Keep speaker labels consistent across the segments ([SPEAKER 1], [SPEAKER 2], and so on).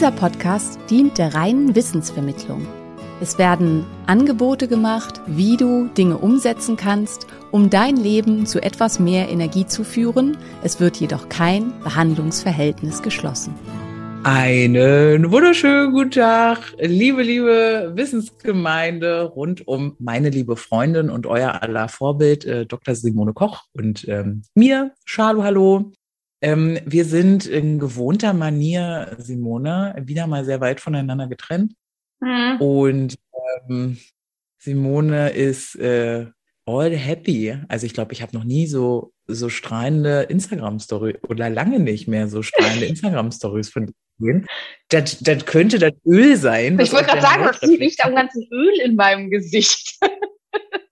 [SPEAKER 1] Dieser Podcast dient der reinen Wissensvermittlung. Es werden Angebote gemacht, wie du Dinge umsetzen kannst, um dein Leben zu etwas mehr Energie zu führen. Es wird jedoch kein Behandlungsverhältnis geschlossen.
[SPEAKER 2] Einen wunderschönen guten Tag, liebe, liebe Wissensgemeinde rund um meine liebe Freundin und euer aller Vorbild, äh, Dr. Simone Koch und ähm, mir, Schalo, hallo. Ähm, wir sind in gewohnter Manier, Simone, wieder mal sehr weit voneinander getrennt. Und ähm, Simone ist äh, all happy. Also ich glaube, ich habe noch nie so so strahlende Instagram-Story oder lange nicht mehr so strahlende Instagram-Stories von dir gesehen. Das, das könnte das Öl sein.
[SPEAKER 3] Ich wollte gerade sagen, das riecht am ganzen Öl in meinem Gesicht.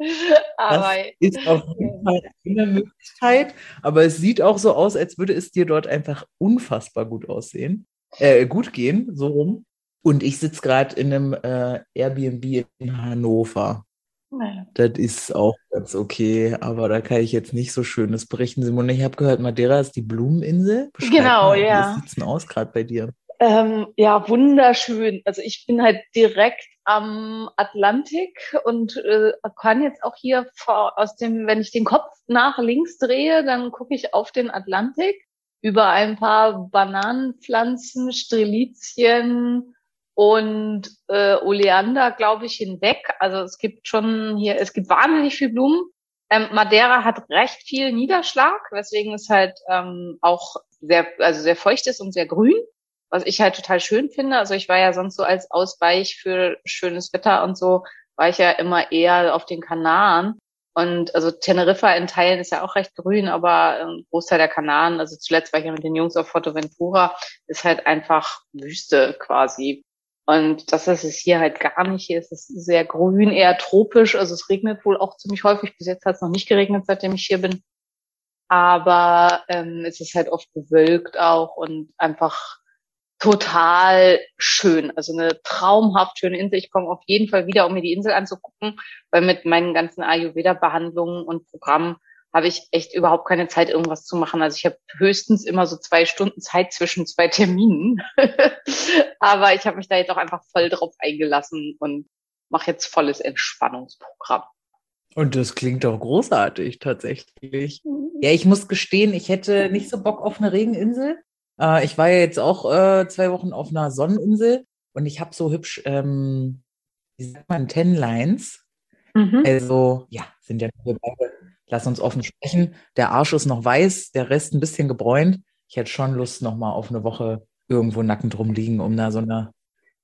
[SPEAKER 3] Aber
[SPEAKER 2] Das ist auf jeden Fall eine Möglichkeit, aber es sieht auch so aus, als würde es dir dort einfach unfassbar gut aussehen, äh, gut gehen, so rum. Und ich sitze gerade in einem äh, Airbnb in Hannover.
[SPEAKER 3] naja.
[SPEAKER 2] Das ist auch ganz okay, aber da kann ich jetzt nicht so Schönes berichten. Simone, ich habe gehört, Madeira ist die Blumeninsel. Beschreib
[SPEAKER 3] Genau,
[SPEAKER 2] mal,
[SPEAKER 3] ja.
[SPEAKER 2] Wie sieht's denn aus gerade bei dir?
[SPEAKER 3] Ähm, ja, wunderschön. Also ich bin halt direkt am Atlantik und äh, kann jetzt auch hier vor, aus dem, wenn ich den Kopf nach links drehe, dann gucke ich auf den Atlantik über ein paar Bananenpflanzen, Strelizien und äh, Oleander, glaube ich, hinweg. Also es gibt schon hier, es gibt wahnsinnig viel Blumen. Ähm, Madeira hat recht viel Niederschlag, weswegen es halt ähm, auch sehr, also sehr feucht ist und sehr grün was ich halt total schön finde. Also ich war ja sonst so als Ausweich für schönes Wetter und so, war ich ja immer eher auf den Kanaren. Und also Teneriffa in Teilen ist ja auch recht grün, aber ein Großteil der Kanaren, also zuletzt war ich ja mit den Jungs auf Forteventura, ist halt einfach Wüste quasi. Und das ist es hier halt gar nicht. Hier ist es sehr grün, eher tropisch. Also es regnet wohl auch ziemlich häufig. Bis jetzt hat es noch nicht geregnet, seitdem ich hier bin. Aber ähm, es ist halt oft bewölkt auch und einfach total schön. Also eine traumhaft schöne Insel. Ich komme auf jeden Fall wieder, um mir die Insel anzugucken, weil mit meinen ganzen Ayurveda-Behandlungen und Programmen habe ich echt überhaupt keine Zeit, irgendwas zu machen. Also ich habe höchstens immer so zwei Stunden Zeit zwischen zwei Terminen. Aber ich habe mich da jetzt auch einfach voll drauf eingelassen und mache jetzt volles Entspannungsprogramm.
[SPEAKER 2] Und das klingt doch großartig, tatsächlich. Ja, ich muss gestehen, ich hätte nicht so Bock auf eine Regeninsel. Äh, ich war ja jetzt auch äh, zwei Wochen auf einer Sonneninsel und ich habe so hübsch, ähm, wie sagt man, Ten Lines.
[SPEAKER 3] Mhm.
[SPEAKER 2] Also, ja, sind ja wir beide, lass uns offen sprechen. Der Arsch ist noch weiß, der Rest ein bisschen gebräunt. Ich hätte schon Lust, noch mal auf eine Woche irgendwo nackend rumliegen, um da so eine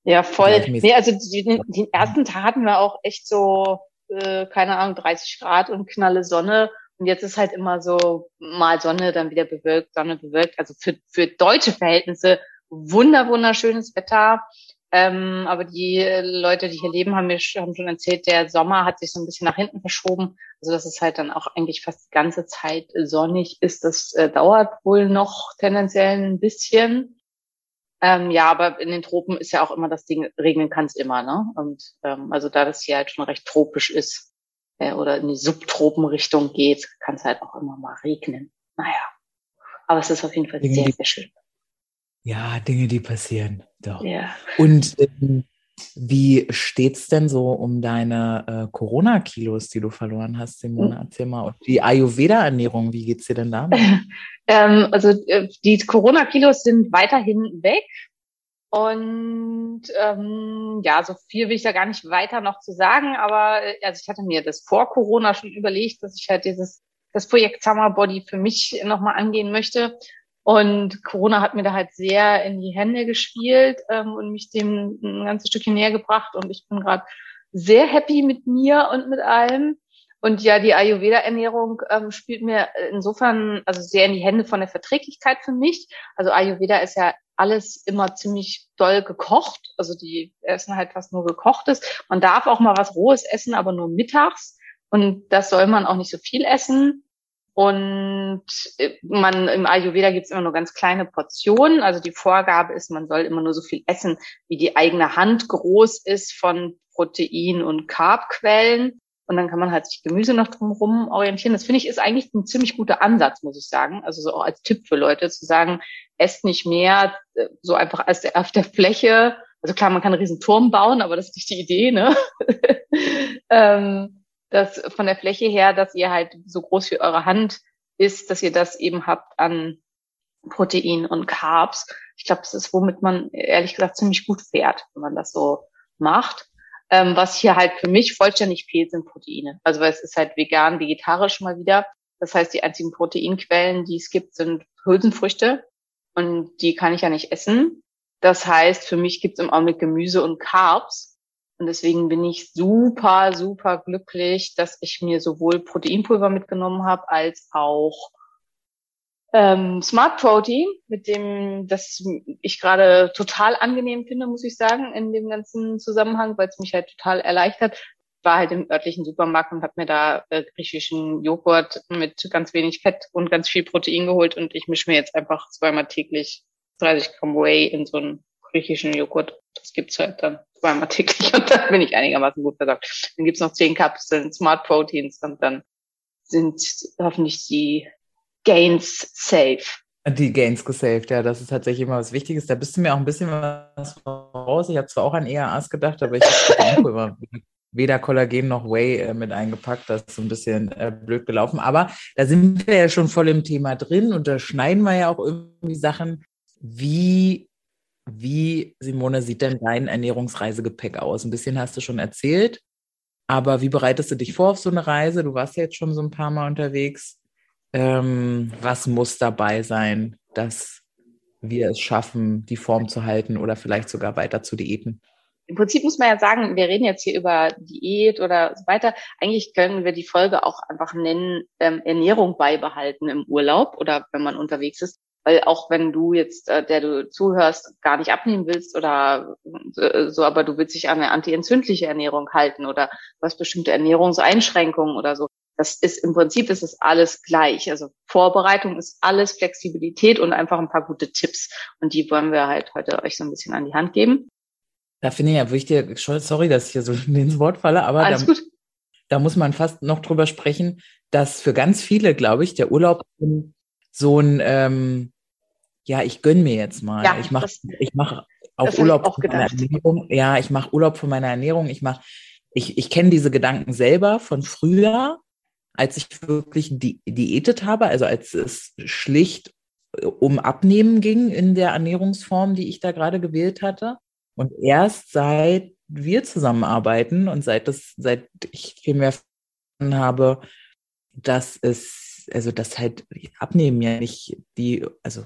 [SPEAKER 3] Ja, voll. Nee, also die, den ersten Tag hatten wir auch echt so, äh, keine Ahnung, 30 Grad und knalle Sonne. Und jetzt ist halt immer so mal Sonne, dann wieder bewölkt, Sonne bewölkt. Also für, für deutsche Verhältnisse wunder, wunderschönes Wetter. Ähm, aber die Leute, die hier leben, haben mir haben schon erzählt, der Sommer hat sich so ein bisschen nach hinten verschoben. Also dass es halt dann auch eigentlich fast die ganze Zeit sonnig ist. Das äh, dauert wohl noch tendenziell ein bisschen. Ähm, ja, aber in den Tropen ist ja auch immer das Ding, regnen kann es immer, ne? Und ähm, also da das hier halt schon recht tropisch ist äh, oder in die Subtropenrichtung geht, kann es halt auch immer mal regnen. Naja. Aber es ist auf jeden Fall
[SPEAKER 2] Dinge,
[SPEAKER 3] sehr, sehr schön.
[SPEAKER 2] Ja, Dinge, die passieren. Doch.
[SPEAKER 3] Ja.
[SPEAKER 2] Und ähm, wie steht's denn so um deine äh, Corona-Kilos, die du verloren hast, Simone? Erzähl mal. Und die Ayurveda-Ernährung, wie geht's dir denn damit?
[SPEAKER 3] Ähm, also äh, die Corona-Kilos sind weiterhin weg. Und ähm, ja, so viel will ich da gar nicht weiter noch zu sagen, aber äh, also ich hatte mir das vor Corona schon überlegt, dass ich halt dieses das Projekt Summer Body für mich nochmal angehen möchte. Und Corona hat mir da halt sehr in die Hände gespielt ähm, und mich dem ein ganzes Stückchen näher gebracht. Und ich bin gerade sehr happy mit mir und mit allem. Und ja, die Ayurveda-Ernährung ähm, spielt mir insofern also sehr in die Hände von der Verträglichkeit für mich. Also Ayurveda ist ja alles immer ziemlich doll gekocht. Also die essen halt fast nur gekochtes. Man darf auch mal was Rohes essen, aber nur mittags. Und das soll man auch nicht so viel essen. Und äh, man im Ayurveda gibt es immer nur ganz kleine Portionen. Also die Vorgabe ist, man soll immer nur so viel essen, wie die eigene Hand groß ist von Protein- und Carbquellen. Und dann kann man halt sich Gemüse noch drumherum orientieren. Das finde ich ist eigentlich ein ziemlich guter Ansatz, muss ich sagen. Also so auch als Tipp für Leute zu sagen, esst nicht mehr äh, so einfach als der, auf der Fläche. Also klar, man kann einen riesen Turm bauen, aber das ist nicht die Idee, ne? ähm, dass von der Fläche her, dass ihr halt so groß wie eure Hand ist, dass ihr das eben habt an Protein und Carbs. Ich glaube, das ist, womit man ehrlich gesagt ziemlich gut fährt, wenn man das so macht. Ähm, was hier halt für mich vollständig fehlt, sind Proteine. Also weil es ist halt vegan, vegetarisch mal wieder. Das heißt, die einzigen Proteinquellen, die es gibt, sind Hülsenfrüchte und die kann ich ja nicht essen. Das heißt, für mich gibt es im Augenblick Gemüse und Carbs. Und deswegen bin ich super, super glücklich, dass ich mir sowohl Proteinpulver mitgenommen habe, als auch ähm, Smart Protein, mit dem das ich gerade total angenehm finde, muss ich sagen, in dem ganzen Zusammenhang, weil es mich halt total erleichtert. War halt im örtlichen Supermarkt und habe mir da äh, griechischen Joghurt mit ganz wenig Fett und ganz viel Protein geholt und ich mische mir jetzt einfach zweimal täglich 30 Gramm Whey in so einen griechischen Joghurt. Das gibt's halt dann zweimal täglich und dann bin ich einigermaßen gut versorgt. Dann gibt's noch zehn Kapseln Smart Proteins und dann sind hoffentlich die Gains safe.
[SPEAKER 2] Die Gains gesaved, ja, das ist tatsächlich immer was Wichtiges. Da bist du mir auch ein bisschen was voraus. Ich habe zwar auch an ERAs gedacht, aber ich habe weder Kollagen noch Whey äh, mit eingepackt. Das ist so ein bisschen äh, blöd gelaufen. Aber da sind wir ja schon voll im Thema drin und da schneiden wir ja auch irgendwie Sachen. Wie, wie, Simone, sieht denn dein Ernährungsreisegepäck aus? Ein bisschen hast du schon erzählt. Aber wie bereitest du dich vor auf so eine Reise? Du warst ja jetzt schon so ein paar Mal unterwegs ähm, was muss dabei sein, dass wir es schaffen, die Form zu halten oder vielleicht sogar weiter zu diäten?
[SPEAKER 3] Im Prinzip muss man ja sagen, wir reden jetzt hier über Diät oder so weiter. Eigentlich können wir die Folge auch einfach nennen, ähm, Ernährung beibehalten im Urlaub oder wenn man unterwegs ist. Weil auch wenn du jetzt, äh, der du zuhörst, gar nicht abnehmen willst oder äh, so, aber du willst dich an eine antientzündliche Ernährung halten oder was bestimmte Ernährungseinschränkungen oder so, das ist im Prinzip ist es alles gleich. Also Vorbereitung ist alles Flexibilität und einfach ein paar gute Tipps. Und die wollen wir halt heute euch so ein bisschen an die Hand geben.
[SPEAKER 2] Da finde ich ja wichtig, sorry, dass ich hier so ins Wort falle, aber
[SPEAKER 3] alles
[SPEAKER 2] da,
[SPEAKER 3] gut.
[SPEAKER 2] da muss man fast noch drüber sprechen, dass für ganz viele, glaube ich, der Urlaub so ein, ähm, ja, ich gönn mir jetzt mal.
[SPEAKER 3] Ja,
[SPEAKER 2] ich mache ich mach auch
[SPEAKER 3] ich
[SPEAKER 2] Urlaub
[SPEAKER 3] auch
[SPEAKER 2] von meiner. Ernährung. Ja, ich mache Urlaub von meiner Ernährung. Ich mache, ich, ich kenne diese Gedanken selber von früher, als ich wirklich di diätet habe, also als es schlicht äh, um Abnehmen ging in der Ernährungsform, die ich da gerade gewählt hatte. Und erst seit wir zusammenarbeiten und seit das, seit ich viel mehr habe, dass es, also dass halt Abnehmen ja nicht die, also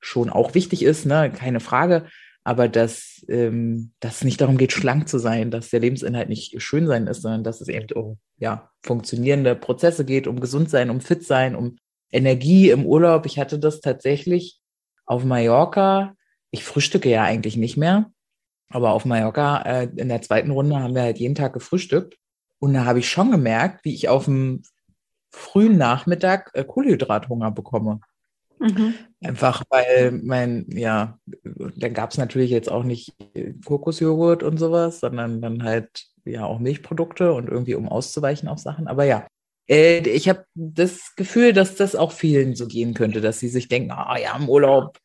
[SPEAKER 2] schon auch wichtig ist, ne, keine Frage, aber dass, ähm, dass es nicht darum geht, schlank zu sein, dass der Lebensinhalt nicht schön sein ist, sondern dass es eben um ja, funktionierende Prozesse geht, um gesund sein, um fit sein, um Energie im Urlaub. Ich hatte das tatsächlich auf Mallorca. Ich frühstücke ja eigentlich nicht mehr, aber auf Mallorca äh, in der zweiten Runde haben wir halt jeden Tag gefrühstückt. Und da habe ich schon gemerkt, wie ich auf dem frühen Nachmittag äh, Kohlenhydrathunger bekomme.
[SPEAKER 3] Mhm.
[SPEAKER 2] Einfach weil mein, ja, dann gab es natürlich jetzt auch nicht äh, Kokosjoghurt und sowas, sondern dann halt ja auch Milchprodukte und irgendwie um auszuweichen auf Sachen. Aber ja, äh, ich habe das Gefühl, dass das auch vielen so gehen könnte, dass sie sich denken, ah ja, im Urlaub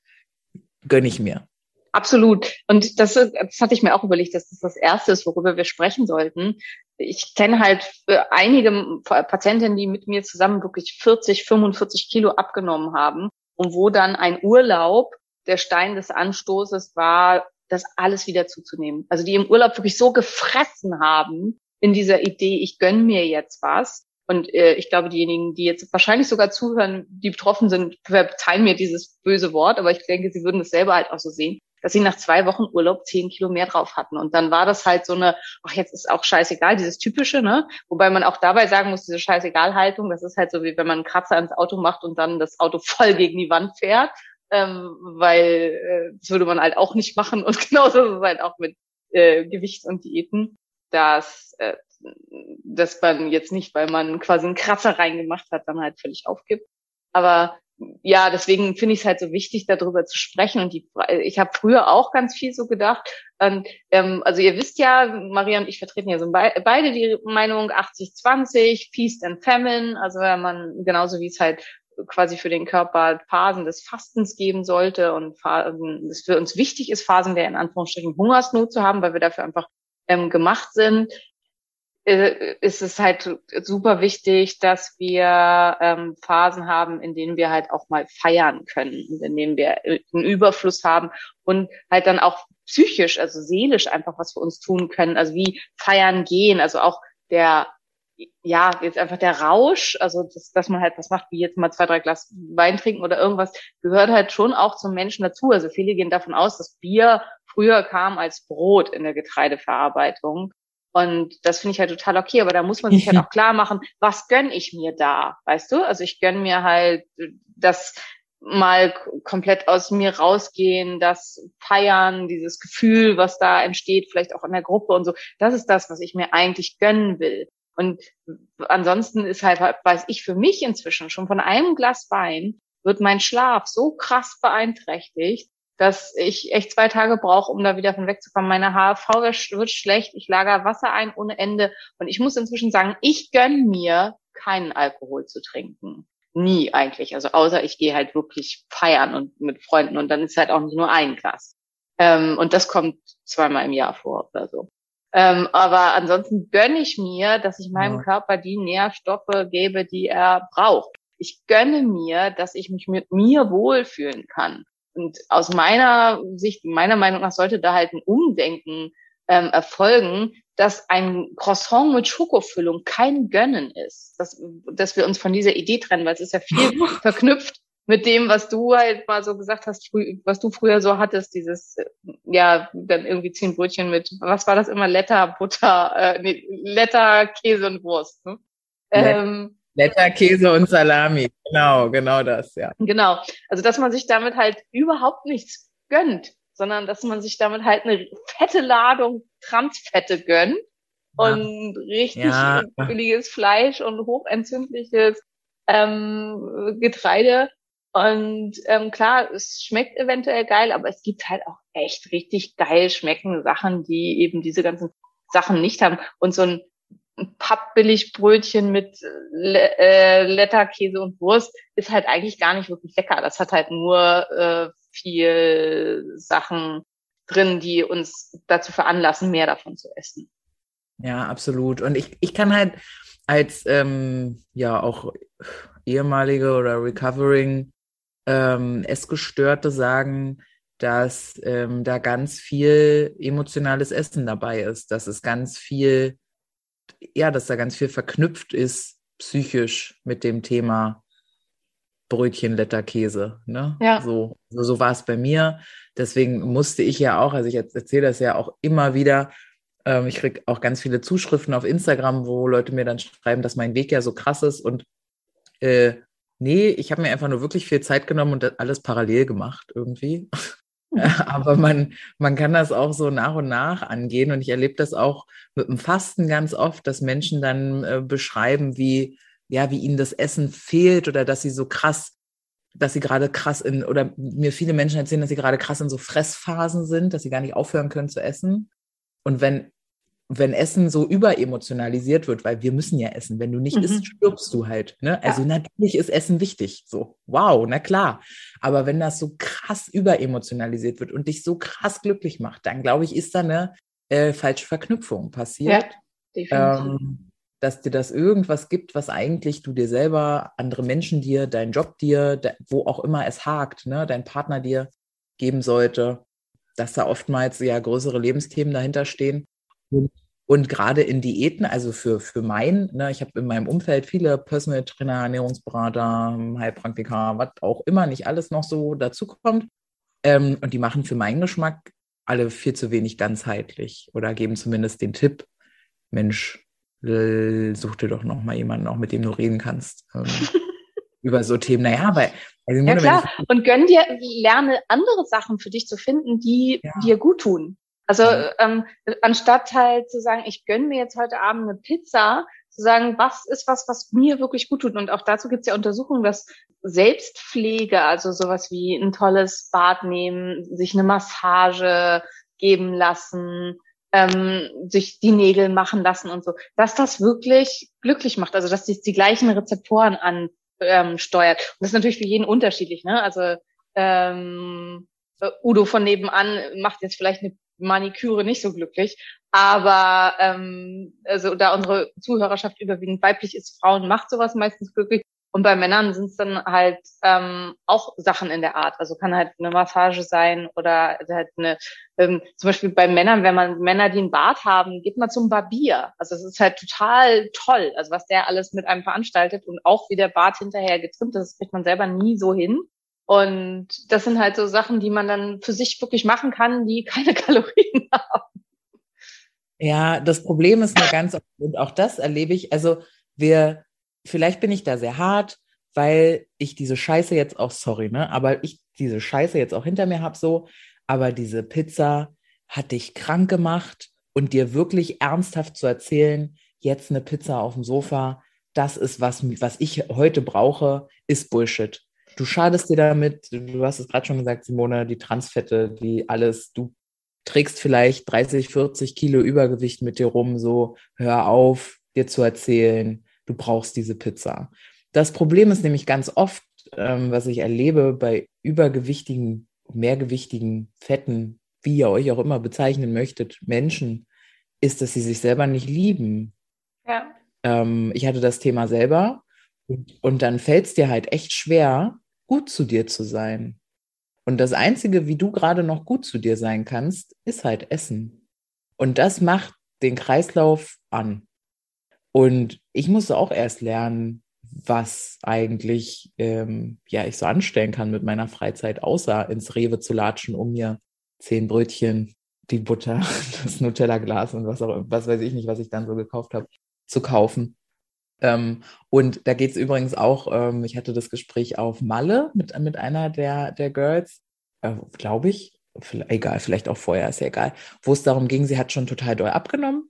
[SPEAKER 2] gönne ich mir.
[SPEAKER 3] Absolut. Und das, das hatte ich mir auch überlegt, dass das das Erste ist, worüber wir sprechen sollten. Ich kenne halt für einige Patientinnen, die mit mir zusammen wirklich 40, 45 Kilo abgenommen haben und wo dann ein Urlaub der Stein des Anstoßes war, das alles wieder zuzunehmen. Also die im Urlaub wirklich so gefressen haben in dieser Idee, ich gönn mir jetzt was. Und äh, ich glaube, diejenigen, die jetzt wahrscheinlich sogar zuhören, die betroffen sind, verzeihen mir dieses böse Wort, aber ich denke, sie würden es selber halt auch so sehen, dass sie nach zwei Wochen Urlaub zehn Kilo mehr drauf hatten. Und dann war das halt so eine, ach, jetzt ist auch scheißegal, dieses typische, ne? Wobei man auch dabei sagen muss, diese Scheißegal-Haltung, das ist halt so, wie wenn man einen Kratzer ins Auto macht und dann das Auto voll gegen die Wand fährt. Ähm, weil äh, das würde man halt auch nicht machen. Und genauso ist es halt auch mit äh, Gewichts- und Diäten, dass äh, dass man jetzt nicht, weil man quasi einen Kratzer reingemacht hat, dann halt völlig aufgibt. Aber ja, deswegen finde ich es halt so wichtig, darüber zu sprechen. Und die, ich habe früher auch ganz viel so gedacht. Und, ähm, also ihr wisst ja, Maria und ich vertreten ja so be beide die Meinung 80-20, Feast and Famine. Also wenn man genauso wie es halt quasi für den Körper Phasen des Fastens geben sollte und Phasen, es für uns wichtig ist, Phasen der in Anführungsstrichen Hungersnot zu haben, weil wir dafür einfach ähm, gemacht sind, ist es halt super wichtig, dass wir ähm, Phasen haben, in denen wir halt auch mal feiern können, in denen wir einen Überfluss haben und halt dann auch psychisch, also seelisch einfach was für uns tun können, also wie feiern gehen, also auch der ja, jetzt einfach der Rausch, also das, dass man halt was macht, wie jetzt mal zwei, drei Glas Wein trinken oder irgendwas, gehört halt schon auch zum Menschen dazu. Also viele gehen davon aus, dass Bier früher kam als Brot in der Getreideverarbeitung. Und das finde ich halt total okay, aber da muss man sich halt auch klar machen, was gönn ich mir da, weißt du? Also ich gönn mir halt das mal komplett aus mir rausgehen, das Feiern, dieses Gefühl, was da entsteht, vielleicht auch in der Gruppe und so. Das ist das, was ich mir eigentlich gönnen will. Und ansonsten ist halt, weiß ich für mich inzwischen schon von einem Glas Wein wird mein Schlaf so krass beeinträchtigt, dass ich echt zwei Tage brauche, um da wieder von wegzukommen. Meine HV wird schlecht, ich lager Wasser ein ohne Ende und ich muss inzwischen sagen, ich gönn mir keinen Alkohol zu trinken. Nie eigentlich. Also außer ich gehe halt wirklich feiern und mit Freunden und dann ist halt auch nicht nur ein Glas. Ähm, und das kommt zweimal im Jahr vor oder so. Ähm, aber ansonsten gönne ich mir, dass ich meinem ja. Körper die Nährstoffe gebe, die er braucht. Ich gönne mir, dass ich mich mit mir wohlfühlen kann. Und aus meiner Sicht, meiner Meinung nach, sollte da halt ein Umdenken ähm, erfolgen, dass ein Croissant mit Schokofüllung kein Gönnen ist. Dass, dass wir uns von dieser Idee trennen, weil es ist ja viel verknüpft mit dem, was du halt mal so gesagt hast, früh, was du früher so hattest, dieses, ja, dann irgendwie zehn Brötchen mit, was war das immer, Letter, Butter, äh, nee, Letter, Käse und Wurst. Ne?
[SPEAKER 2] Ähm, Letter, Käse und Salami. Genau, genau das, ja.
[SPEAKER 3] Genau. Also, dass man sich damit halt überhaupt nichts gönnt, sondern dass man sich damit halt eine fette Ladung Transfette gönnt ja. und richtig ja. billiges Fleisch und hochentzündliches ähm, Getreide. Und ähm, klar, es schmeckt eventuell geil, aber es gibt halt auch echt richtig geil schmeckende Sachen, die eben diese ganzen Sachen nicht haben. Und so ein Pappbilligbrötchen mit äh, Letterkäse und Wurst ist halt eigentlich gar nicht wirklich lecker. Das hat halt nur äh, viel Sachen drin, die uns dazu veranlassen, mehr davon zu essen.
[SPEAKER 2] Ja, absolut. Und ich, ich kann halt als ähm, ja auch ehemalige oder recovering ähm, Essgestörte sagen, dass ähm, da ganz viel emotionales Essen dabei ist, dass es ganz viel ja, dass da ganz viel verknüpft ist, psychisch mit dem Thema Brötchen, Letterkäse. Ne? Ja. So, so, so war es bei mir. Deswegen musste ich ja auch, also ich erzähle das ja auch immer wieder, ähm, ich kriege auch ganz viele Zuschriften auf Instagram, wo Leute mir dann schreiben, dass mein Weg ja so krass ist. Und äh, nee, ich habe mir einfach nur wirklich viel Zeit genommen und alles parallel gemacht irgendwie. Aber man, man kann das auch so nach und nach angehen. Und ich erlebe das auch mit dem Fasten ganz oft, dass Menschen dann äh, beschreiben, wie, ja, wie ihnen das Essen fehlt oder dass sie so krass, dass sie gerade krass in, oder mir viele Menschen erzählen, dass sie gerade krass in so Fressphasen sind, dass sie gar nicht aufhören können zu essen. Und wenn wenn Essen so überemotionalisiert wird, weil wir müssen ja essen. Wenn du nicht mhm. isst, stirbst du halt. Ne? Also ja. natürlich ist Essen wichtig. So, wow, na klar. Aber wenn das so krass überemotionalisiert wird und dich so krass glücklich macht, dann glaube ich, ist da eine äh, falsche Verknüpfung passiert. Ja, definitiv. Ähm, dass dir das irgendwas gibt, was eigentlich du dir selber, andere Menschen dir, dein Job dir, wo auch immer es hakt, ne, dein Partner dir geben sollte, dass da oftmals ja größere Lebensthemen dahinter stehen. Und gerade in Diäten, also für, für mein, ne, ich habe in meinem Umfeld viele Personal Trainer, Ernährungsberater, Heilpraktiker, was auch immer, nicht alles noch so dazukommt. Ähm, und die machen für meinen Geschmack alle viel zu wenig ganzheitlich oder geben zumindest den Tipp, Mensch, such dir doch noch mal jemanden, auch mit dem du reden kannst. Ähm, über so Themen. Naja, weil.
[SPEAKER 3] Also ja, klar. Und gönn dir, lerne andere Sachen für dich zu finden, die ja. dir gut tun. Also ähm, anstatt halt zu sagen, ich gönn mir jetzt heute Abend eine Pizza, zu sagen, was ist was, was mir wirklich gut tut. Und auch dazu gibt es ja Untersuchungen, dass Selbstpflege, also sowas wie ein tolles Bad nehmen, sich eine Massage geben lassen, ähm, sich die Nägel machen lassen und so, dass das wirklich glücklich macht. Also dass die, die gleichen Rezeptoren ansteuert. Ähm, und das ist natürlich für jeden unterschiedlich. Ne? Also ähm, Udo von nebenan macht jetzt vielleicht eine Maniküre nicht so glücklich. Aber ähm, also da unsere Zuhörerschaft überwiegend weiblich ist, Frauen macht sowas meistens glücklich. Und bei Männern sind es dann halt ähm, auch Sachen in der Art. Also kann halt eine Massage sein oder halt eine, ähm, zum Beispiel bei Männern, wenn man Männer, die einen Bart haben, geht man zum Barbier. Also es ist halt total toll, also was der alles mit einem veranstaltet und auch wie der Bart hinterher getrimmt ist, das kriegt man selber nie so hin. Und das sind halt so Sachen, die man dann für sich wirklich machen kann, die keine Kalorien haben.
[SPEAKER 2] Ja, das Problem ist nur ganz, und auch das erlebe ich, also wir, vielleicht bin ich da sehr hart, weil ich diese Scheiße jetzt auch, sorry, ne, aber ich diese Scheiße jetzt auch hinter mir habe so, aber diese Pizza hat dich krank gemacht und dir wirklich ernsthaft zu erzählen, jetzt eine Pizza auf dem Sofa, das ist was, was ich heute brauche, ist Bullshit du schadest dir damit, du hast es gerade schon gesagt, Simone, die Transfette, die alles, du trägst vielleicht 30, 40 Kilo Übergewicht mit dir rum, so hör auf, dir zu erzählen, du brauchst diese Pizza. Das Problem ist nämlich ganz oft, ähm, was ich erlebe bei übergewichtigen, mehrgewichtigen, fetten, wie ihr euch auch immer bezeichnen möchtet, Menschen, ist, dass sie sich selber nicht lieben. Ja. Ähm, ich hatte das Thema selber und, und dann fällt es dir halt echt schwer, gut zu dir zu sein. Und das Einzige, wie du gerade noch gut zu dir sein kannst, ist halt Essen. Und das macht den Kreislauf an. Und ich musste auch erst lernen, was eigentlich ähm, ja ich so anstellen kann mit meiner Freizeit, außer ins Rewe zu latschen, um mir zehn Brötchen, die Butter, das Nutella-Glas und was auch was weiß ich nicht, was ich dann so gekauft habe, zu kaufen. Ähm, und da geht es übrigens auch, ähm, ich hatte das Gespräch auf Malle mit, mit einer der, der Girls, äh, glaube ich, egal, vielleicht auch vorher, ist ja egal, wo es darum ging, sie hat schon total doll abgenommen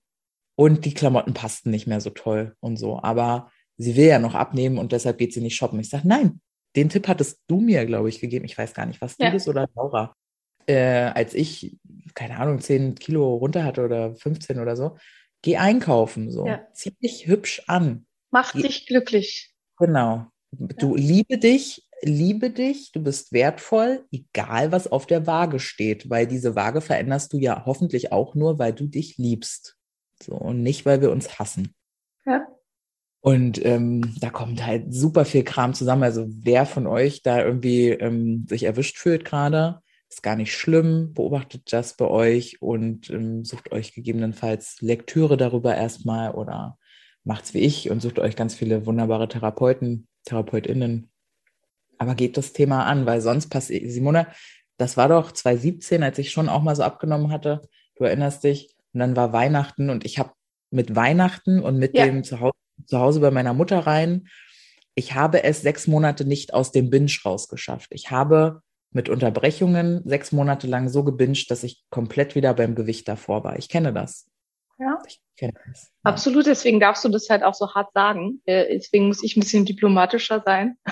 [SPEAKER 2] und die Klamotten passten nicht mehr so toll und so. Aber sie will ja noch abnehmen und deshalb geht sie nicht shoppen. Ich sage, nein, den Tipp hattest du mir, glaube ich, gegeben. Ich weiß gar nicht, was ja. du bist oder Laura. Äh, als ich, keine Ahnung, 10 Kilo runter hatte oder 15 oder so, geh einkaufen, so. Ja. Zieh dich hübsch an.
[SPEAKER 3] Mach dich glücklich.
[SPEAKER 2] Genau. Du ja. liebe dich, liebe dich, du bist wertvoll, egal was auf der Waage steht, weil diese Waage veränderst du ja hoffentlich auch nur, weil du dich liebst. So, und nicht, weil wir uns hassen. Ja. Und ähm, da kommt halt super viel Kram zusammen. Also wer von euch da irgendwie ähm, sich erwischt fühlt gerade, ist gar nicht schlimm. Beobachtet das bei euch und ähm, sucht euch gegebenenfalls Lektüre darüber erstmal oder macht's wie ich und sucht euch ganz viele wunderbare Therapeuten, TherapeutInnen. Aber geht das Thema an, weil sonst passiert, Simone, das war doch 2017, als ich schon auch mal so abgenommen hatte. Du erinnerst dich. Und dann war Weihnachten und ich habe mit Weihnachten und mit ja. dem Zuhause, Zuhause bei meiner Mutter rein, ich habe es sechs Monate nicht aus dem Binge rausgeschafft. Ich habe mit Unterbrechungen sechs Monate lang so gebinged, dass ich komplett wieder beim Gewicht davor war. Ich kenne das.
[SPEAKER 3] Ja. Ich kenne das. Absolut, deswegen darfst du das halt auch so hart sagen. Äh, deswegen muss ich ein bisschen diplomatischer sein.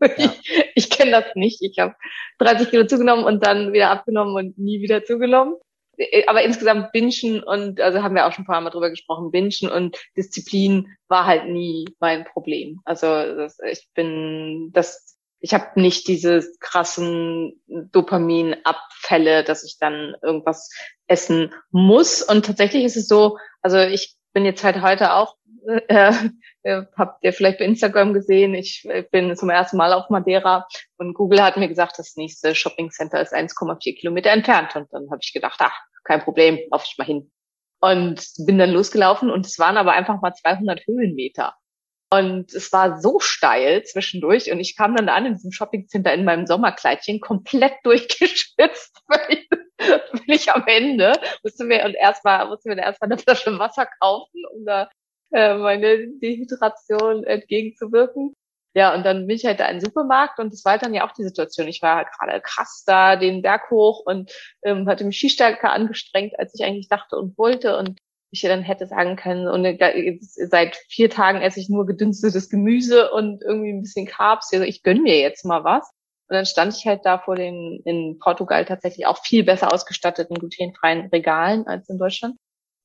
[SPEAKER 3] Ja. Ich, ich kenne das nicht. Ich habe 30 Kilo zugenommen und dann wieder abgenommen und nie wieder zugenommen. Äh, aber insgesamt Bingen und, also haben wir auch schon ein paar Mal drüber gesprochen, Bingen und Disziplin war halt nie mein Problem. Also das, ich bin, das ich habe nicht diese krassen Dopaminabfälle, dass ich dann irgendwas essen muss. Und tatsächlich ist es so, also ich bin jetzt halt heute auch, äh, äh, habt ihr vielleicht bei Instagram gesehen, ich bin zum ersten Mal auf Madeira und Google hat mir gesagt, das nächste Shopping Center ist 1,4 Kilometer entfernt. Und dann habe ich gedacht, ach, kein Problem, lauf ich mal hin. Und bin dann losgelaufen und es waren aber einfach mal 200 Höhenmeter. Und es war so steil zwischendurch und ich kam dann an in diesem Shoppingcenter in meinem Sommerkleidchen komplett durchgeschwitzt, völlig, völlig am Ende. Musste mir und erstmal musste mir erstmal eine Flasche Wasser kaufen, um da äh, meine Dehydration entgegenzuwirken. Ja, und dann bin ich halt da in den Supermarkt und das war halt dann ja auch die Situation. Ich war gerade krass da den Berg hoch und ähm, hatte mich viel stärker angestrengt, als ich eigentlich dachte und wollte. Und ich dann hätte sagen können, und seit vier Tagen esse ich nur gedünstetes Gemüse und irgendwie ein bisschen Carbs. Also ich gönn mir jetzt mal was. Und dann stand ich halt da vor den in Portugal tatsächlich auch viel besser ausgestatteten glutenfreien Regalen als in Deutschland.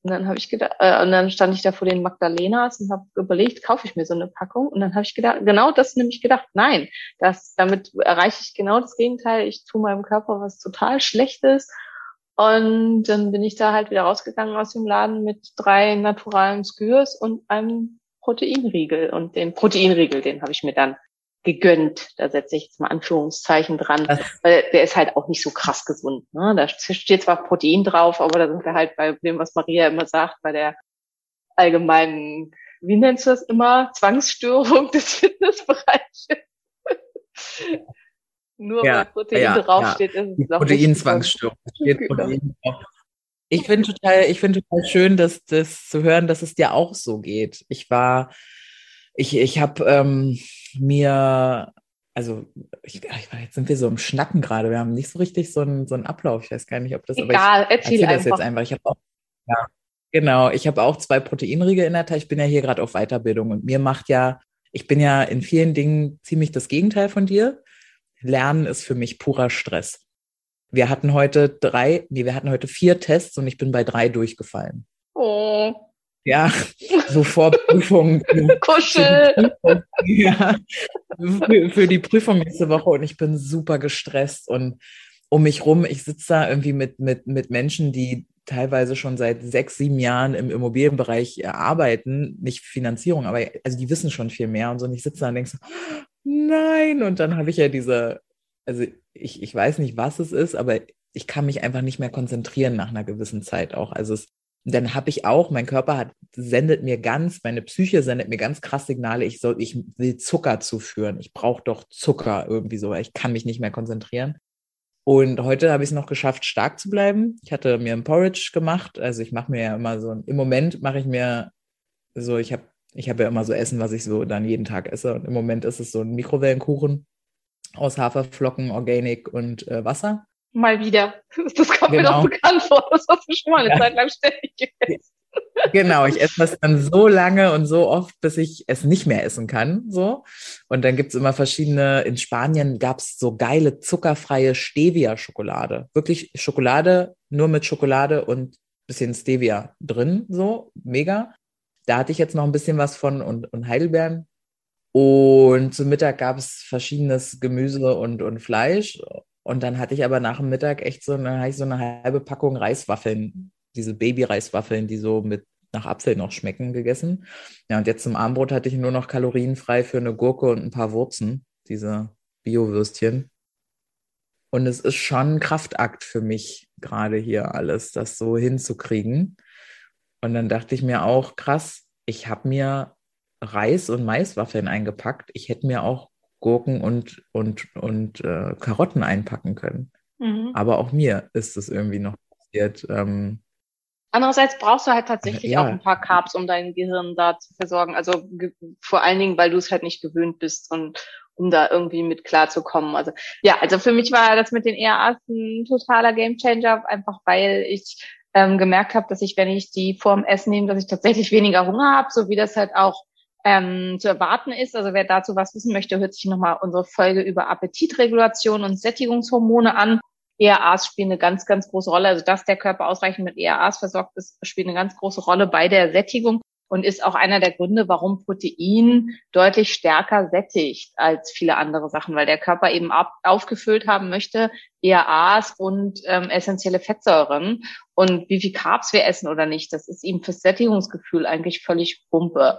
[SPEAKER 3] Und dann habe ich gedacht, äh, und dann stand ich da vor den Magdalenas und habe überlegt, kaufe ich mir so eine Packung? Und dann habe ich gedacht, genau das nämlich gedacht, nein, das damit erreiche ich genau das Gegenteil. Ich tue meinem Körper was total Schlechtes und dann bin ich da halt wieder rausgegangen aus dem Laden mit drei naturalen Skürs und einem Proteinriegel. Und den Proteinriegel, den habe ich mir dann gegönnt. Da setze ich jetzt mal Anführungszeichen dran, weil der ist halt auch nicht so krass gesund. Ne? Da steht zwar Protein drauf, aber da sind wir halt bei dem, was Maria immer sagt, bei der allgemeinen, wie nennst du das immer, Zwangsstörung des Fitnessbereiches. Nur
[SPEAKER 2] Ja,
[SPEAKER 3] weil Protein
[SPEAKER 2] ja,
[SPEAKER 3] draufsteht, ist
[SPEAKER 2] Die
[SPEAKER 3] es
[SPEAKER 2] Proteinzwangsstörung.
[SPEAKER 3] Genau.
[SPEAKER 2] Protein. Ich finde total, ich finde total schön, dass das zu hören, dass es dir auch so geht. Ich war, ich, ich habe ähm, mir, also ich, ich, jetzt sind wir so im Schnacken gerade. Wir haben nicht so richtig so einen, so einen Ablauf. Ich weiß gar nicht, ob das, aber ich
[SPEAKER 3] Egal, erzähl
[SPEAKER 2] erzähle das jetzt einfach. Ich habe auch, ja, genau, ich habe auch zwei Proteinriegel in der Tasche. Ich bin ja hier gerade auf Weiterbildung und mir macht ja, ich bin ja in vielen Dingen ziemlich das Gegenteil von dir. Lernen ist für mich purer Stress. Wir hatten heute drei, nee, wir hatten heute vier Tests und ich bin bei drei durchgefallen.
[SPEAKER 3] Oh,
[SPEAKER 2] Ja, so Vorprüfungen.
[SPEAKER 3] Kuschel.
[SPEAKER 2] ja, für, für die Prüfung nächste Woche und ich bin super gestresst und um mich rum, ich sitze da irgendwie mit, mit, mit Menschen, die teilweise schon seit sechs, sieben Jahren im Immobilienbereich äh, arbeiten, nicht Finanzierung, aber also die wissen schon viel mehr und so und ich sitze da und denke so, nein, und dann habe ich ja diese, also ich, ich weiß nicht, was es ist, aber ich kann mich einfach nicht mehr konzentrieren nach einer gewissen Zeit auch. Also es, dann habe ich auch, mein Körper hat, sendet mir ganz, meine Psyche sendet mir ganz krass Signale, ich soll, ich will Zucker zuführen. Ich brauche doch Zucker irgendwie so, weil ich kann mich nicht mehr konzentrieren. Und heute habe ich es noch geschafft, stark zu bleiben. Ich hatte mir ein Porridge gemacht. Also ich mache mir ja immer so, im Moment mache ich mir so, ich habe ich habe ja immer so Essen, was ich so dann jeden Tag esse. Und im Moment ist es so ein Mikrowellenkuchen aus Haferflocken, Organic und äh, Wasser.
[SPEAKER 3] Mal wieder. Das kommt mir
[SPEAKER 2] Genau.
[SPEAKER 3] doch bekannt vor. Das hast du schon mal eine
[SPEAKER 2] Ja.
[SPEAKER 3] Zeit lang ständig gegessen.
[SPEAKER 2] Genau, ich esse das dann so lange und so oft, bis ich es nicht mehr essen kann. So. Und dann gibt's immer verschiedene, in Spanien gab's so geile zuckerfreie Stevia-Schokolade. Wirklich Schokolade, nur mit Schokolade und bisschen Stevia drin. So, mega. Da hatte ich jetzt noch ein bisschen was von und, und Heidelbeeren. Und zum Mittag gab's verschiedenes Gemüse und, und Fleisch. Und dann hatte ich aber nach dem Mittag echt so eine, so eine halbe Packung Reiswaffeln, diese Baby-Reiswaffeln, die so mit nach Apfel noch schmecken, gegessen. Ja, und jetzt zum Abendbrot hatte ich nur noch kalorienfrei für eine Gurke und ein paar Wurzen, diese Bio-Würstchen. Und es ist schon ein Kraftakt für mich, gerade hier alles, das so hinzukriegen. Und dann dachte ich mir auch, krass, ich habe mir Reis und Maiswaffeln eingepackt. Ich hätte mir auch Gurken und, und, und äh, Karotten einpacken können.
[SPEAKER 3] Mhm.
[SPEAKER 2] Aber auch mir ist es irgendwie noch passiert. Ähm,
[SPEAKER 3] Andererseits brauchst du halt tatsächlich
[SPEAKER 2] Ja.
[SPEAKER 3] auch ein paar Carbs, um dein Gehirn da zu versorgen. Also vor allen Dingen, weil du es halt nicht gewöhnt bist und um da irgendwie mit klarzukommen. Also ja, also für mich war das mit den ERAs ein totaler Gamechanger, einfach weil ich ähm, gemerkt habe, dass ich, wenn ich die vorm Essen nehme, dass ich tatsächlich weniger Hunger habe, so wie das halt auch ähm, zu erwarten ist. Also wer dazu was wissen möchte, hört sich nochmal unsere Folge über Appetitregulation und Sättigungshormone an. ERAs spielen eine ganz, ganz große Rolle. Also dass der Körper ausreichend mit ERAs versorgt ist, spielt eine ganz große Rolle bei der Sättigung und ist auch einer der Gründe, warum Protein deutlich stärker sättigt als viele andere Sachen, weil der Körper eben ab, aufgefüllt haben möchte, ERAs und ähm, essentielle Fettsäuren. Und wie viel Carbs wir essen oder nicht, das ist ihm fürs Sättigungsgefühl eigentlich völlig Pumpe.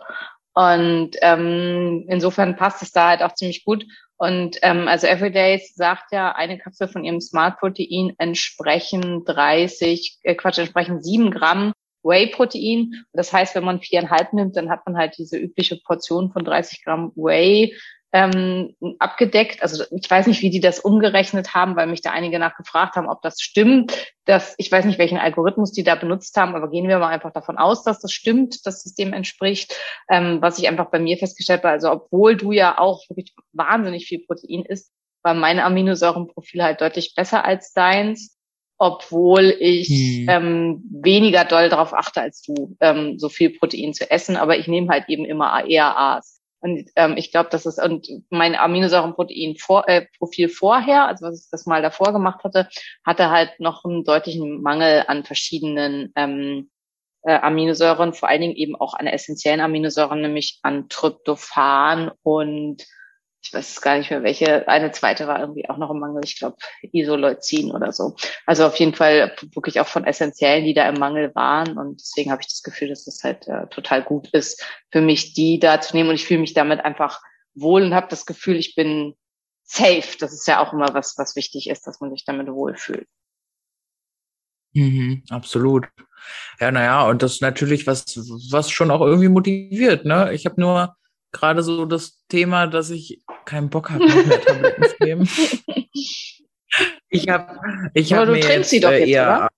[SPEAKER 3] Und ähm, insofern passt es da halt auch ziemlich gut. Und ähm, also Everydays sagt ja, eine Kapsel von ihrem Smart Protein entsprechen 30, äh, Quatsch, entsprechen 7 Gramm Whey-Protein. Das heißt, wenn man viereinhalb nimmt, dann hat man halt diese übliche Portion von 30 Gramm Whey ähm, abgedeckt. Also ich weiß nicht, wie die das umgerechnet haben, weil mich da einige nachgefragt haben, ob das stimmt. Dass, ich weiß nicht, welchen Algorithmus die da benutzt haben, aber gehen wir mal einfach davon aus, dass das stimmt, dass es dem entspricht. Ähm, was ich einfach bei mir festgestellt habe, also obwohl du ja auch wirklich wahnsinnig viel Protein isst, war mein Aminosäurenprofil halt deutlich besser als deins, obwohl ich hm. ähm, weniger doll darauf achte als du, ähm, so viel Protein zu essen. Aber ich nehme halt eben immer eher A's. Und ähm, ich glaube, das ist und mein Aminosäurenprotein vor, äh, Profil vorher, also was ich das mal davor gemacht hatte, hatte halt noch einen deutlichen Mangel an verschiedenen ähm, äh, Aminosäuren, vor allen Dingen eben auch an essentiellen Aminosäuren, nämlich an Tryptophan und ich weiß gar nicht mehr welche, eine zweite war irgendwie auch noch im Mangel, ich glaube Isoleucin oder so. Also auf jeden Fall wirklich auch von Essentiellen, die da im Mangel waren und deswegen habe ich das Gefühl, dass das halt äh, total gut ist für mich, die da zu nehmen und ich fühle mich damit einfach wohl und habe das Gefühl, ich bin safe. Das ist ja auch immer was, was wichtig ist, dass man sich damit wohlfühlt.
[SPEAKER 2] Mhm, absolut. Ja, naja, und das ist natürlich was, was schon auch irgendwie motiviert, ne? Ich habe nur gerade so das Thema, dass ich keinen Bock habe, mehr Tabletten zu nehmen. Ich habe ich hab mir jetzt, sie doch äh, jetzt, eher, oder?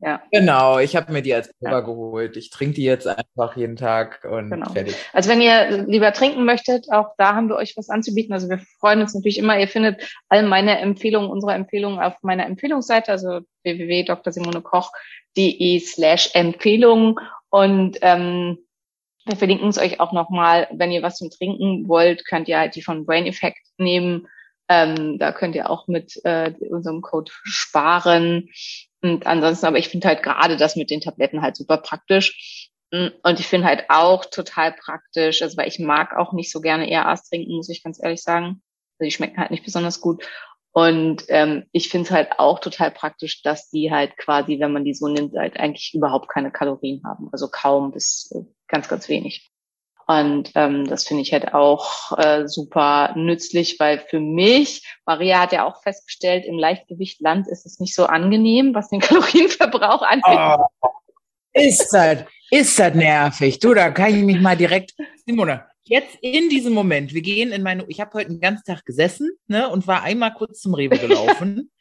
[SPEAKER 2] Ja. Genau, ich habe mir die als Pulver ja. geholt. Ich trinke die jetzt einfach jeden Tag und genau. fertig.
[SPEAKER 3] Also wenn ihr lieber trinken möchtet, auch da haben wir euch was anzubieten. Also wir freuen uns natürlich immer. Ihr findet all meine Empfehlungen, unsere Empfehlungen auf meiner Empfehlungsseite, also www.drSimonekoch.de slash Empfehlungen. Und ähm, wir verlinken es euch auch nochmal. Wenn ihr was zum Trinken wollt, könnt ihr halt die von Brain Effect nehmen. Ähm, da könnt ihr auch mit äh, unserem Code sparen. Und ansonsten, aber ich finde halt gerade das mit den Tabletten halt super praktisch. Und ich finde halt auch total praktisch, also weil ich mag auch nicht so gerne ERAs trinken, muss ich ganz ehrlich sagen. Also die schmecken halt nicht besonders gut. Und ähm, ich finde es halt auch total praktisch, dass die halt quasi, wenn man die so nimmt, halt eigentlich überhaupt keine Kalorien haben. Also kaum bis äh, ganz, ganz wenig. Und ähm, das finde ich halt auch äh, super nützlich, weil für mich, Maria hat ja auch festgestellt, im Leichtgewichtland ist es nicht so angenehm, was den Kalorienverbrauch angeht. Oh,
[SPEAKER 2] ist das, ist das nervig. Du, da kann ich mich mal direkt, Simone, jetzt in diesem Moment, wir gehen in meine, ich habe heute den ganzen Tag gesessen ne, und war einmal kurz zum Rewe gelaufen.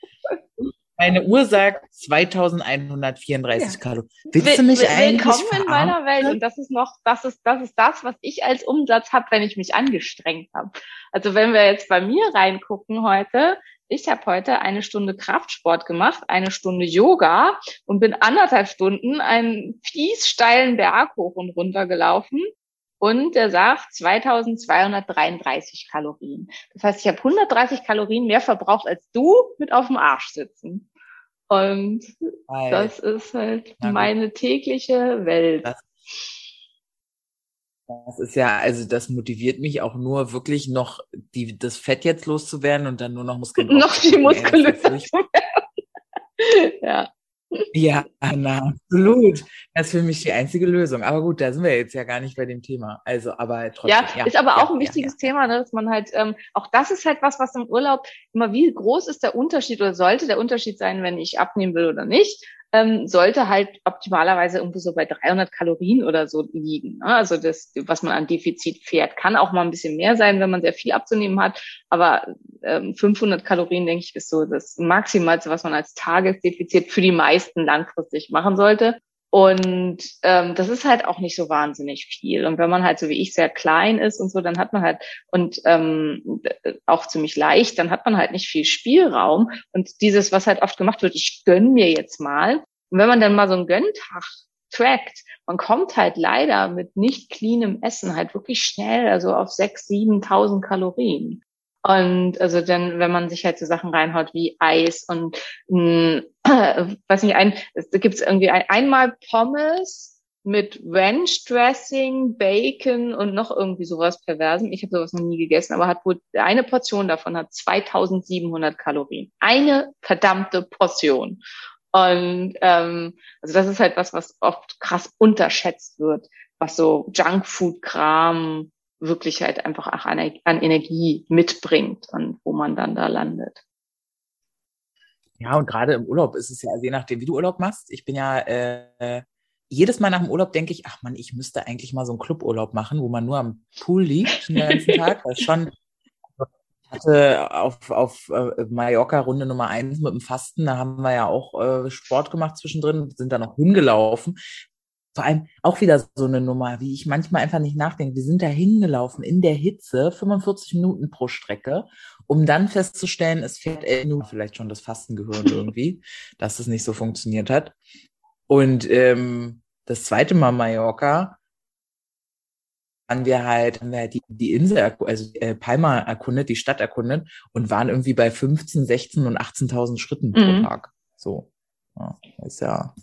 [SPEAKER 2] Meine Uhr sagt 2134 ja. Kalorien.
[SPEAKER 3] Willst du mich Will, eigentlich Willkommen in meiner Welt. Und das ist noch, das ist, das ist das, was ich als Umsatz habe, wenn ich mich angestrengt habe. Also wenn wir jetzt bei mir reingucken heute, ich habe heute eine Stunde Kraftsport gemacht, eine Stunde Yoga und bin anderthalb Stunden einen fies steilen Berg hoch und runter gelaufen. Und der sagt 2233 Kalorien. Das heißt, ich habe 130 Kalorien mehr verbraucht als du mit auf dem Arsch sitzen. Und Weil, das ist halt meine tägliche Welt.
[SPEAKER 2] Das, das, ist ja, also das motiviert mich auch nur wirklich noch, die, das Fett jetzt loszuwerden und dann nur noch Muskeln.
[SPEAKER 3] noch die Muskeln ja.
[SPEAKER 2] Ja, na, absolut. Das ist für mich die einzige Lösung. Aber gut, da sind wir jetzt ja gar nicht bei dem Thema. Also, aber trotzdem.
[SPEAKER 3] Ja, ja ist aber ja, auch ein wichtiges ja, Thema, ne, dass man halt, ähm, auch das ist halt was, was im Urlaub immer, wie groß ist der Unterschied oder sollte der Unterschied sein, wenn ich abnehmen will oder nicht? Ähm, sollte halt optimalerweise irgendwo so bei 300 Kalorien oder so liegen. Ne? Also das, was man an Defizit fährt, kann auch mal ein bisschen mehr sein, wenn man sehr viel abzunehmen hat. Aber ähm, 500 Kalorien, denke ich, ist so das Maximalste, was man als Tagesdefizit für die meisten langfristig machen sollte. Und ähm, das ist halt auch nicht so wahnsinnig viel. Und wenn man halt so wie ich sehr klein ist und so, dann hat man halt und ähm, auch ziemlich leicht, dann hat man halt nicht viel Spielraum. Und dieses, was halt oft gemacht wird, ich gönn mir jetzt mal. Und wenn man dann mal so einen Gönntag trackt, man kommt halt leider mit nicht cleanem Essen halt wirklich schnell, also auf sechs, siebentausend Kalorien. Und also dann, wenn man sich halt so Sachen reinhaut wie Eis und mh, hm, weiß nicht, ein, da gibt's irgendwie ein, einmal Pommes mit Ranch Dressing, Bacon und noch irgendwie sowas Perversen. Ich habe sowas noch nie gegessen, aber hat wohl eine Portion davon hat 2700 Kalorien. Eine verdammte Portion. Und ähm, also das ist halt was, was oft krass unterschätzt wird, was so Junkfood-Kram wirklich halt einfach auch an, Energie mitbringt und wo man dann da landet.
[SPEAKER 2] Ja, und gerade im Urlaub ist es ja, also je nachdem, wie du Urlaub machst. Ich bin ja äh, jedes Mal nach dem Urlaub denke ich, ach man, ich müsste eigentlich mal so einen Cluburlaub machen, wo man nur am Pool liegt den ganzen Tag. Das ist schon, ich hatte auf, auf äh, Mallorca Runde Nummer eins mit dem Fasten, da haben wir ja auch äh, Sport gemacht zwischendrin, sind da noch hingelaufen. Vor allem auch wieder so eine Nummer, wie ich manchmal einfach nicht nachdenke. Wir sind da hingelaufen in der Hitze, 45 Minuten pro Strecke, um dann festzustellen, es fährt nur vielleicht schon das Fastengehirn irgendwie, dass es nicht so funktioniert hat. Und ähm, das zweite Mal Mallorca haben wir halt, haben wir halt die, die Insel, also äh, Palma erkundet, die Stadt erkundet und waren irgendwie bei 15, 16 und 18.000 Schritten pro
[SPEAKER 3] Mhm.
[SPEAKER 2] Tag. So. Ja, ist ja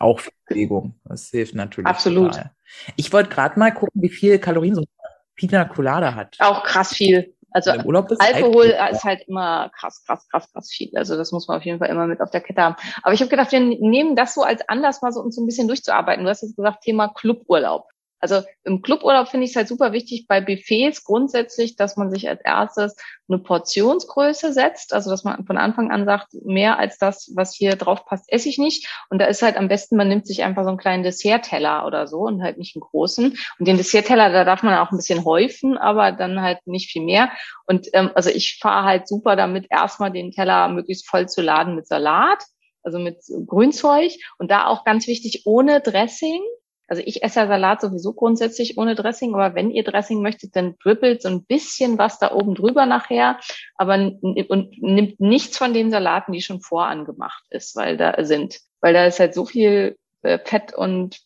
[SPEAKER 2] auch viel Bewegung. Das hilft natürlich.
[SPEAKER 3] Absolut.
[SPEAKER 2] Total. Ich wollte gerade mal gucken, wie viel Kalorien so ein Pina Colada hat.
[SPEAKER 3] Auch krass viel. Also Alkohol
[SPEAKER 2] halt-
[SPEAKER 3] ist halt immer krass, krass, krass, krass viel. Also das muss man auf jeden Fall immer mit auf der Kette haben. Aber ich habe gedacht, wir nehmen das so als Anlass, mal so uns so ein bisschen durchzuarbeiten. Du hast jetzt gesagt, Thema Cluburlaub. Also im Cluburlaub finde ich es halt super wichtig bei Buffets grundsätzlich, dass man sich als erstes eine Portionsgröße setzt. Also dass man von Anfang an sagt, mehr als das, was hier drauf passt, esse ich nicht. Und da ist halt am besten, man nimmt sich einfach so einen kleinen Dessertteller oder so und halt nicht einen großen. Und den Dessertteller, da darf man auch ein bisschen häufen, aber dann halt nicht viel mehr. Und ähm, also ich fahre halt super damit, erstmal den Teller möglichst voll zu laden mit Salat, also mit Grünzeug und da auch ganz wichtig ohne Dressing. Also ich esse ja Salat sowieso grundsätzlich ohne Dressing, aber wenn ihr Dressing möchtet, dann dribbelt so ein bisschen was da oben drüber nachher, aber und nimmt nichts von den Salaten, die schon vorangemacht ist, weil da sind, weil da ist halt so viel äh, Fett und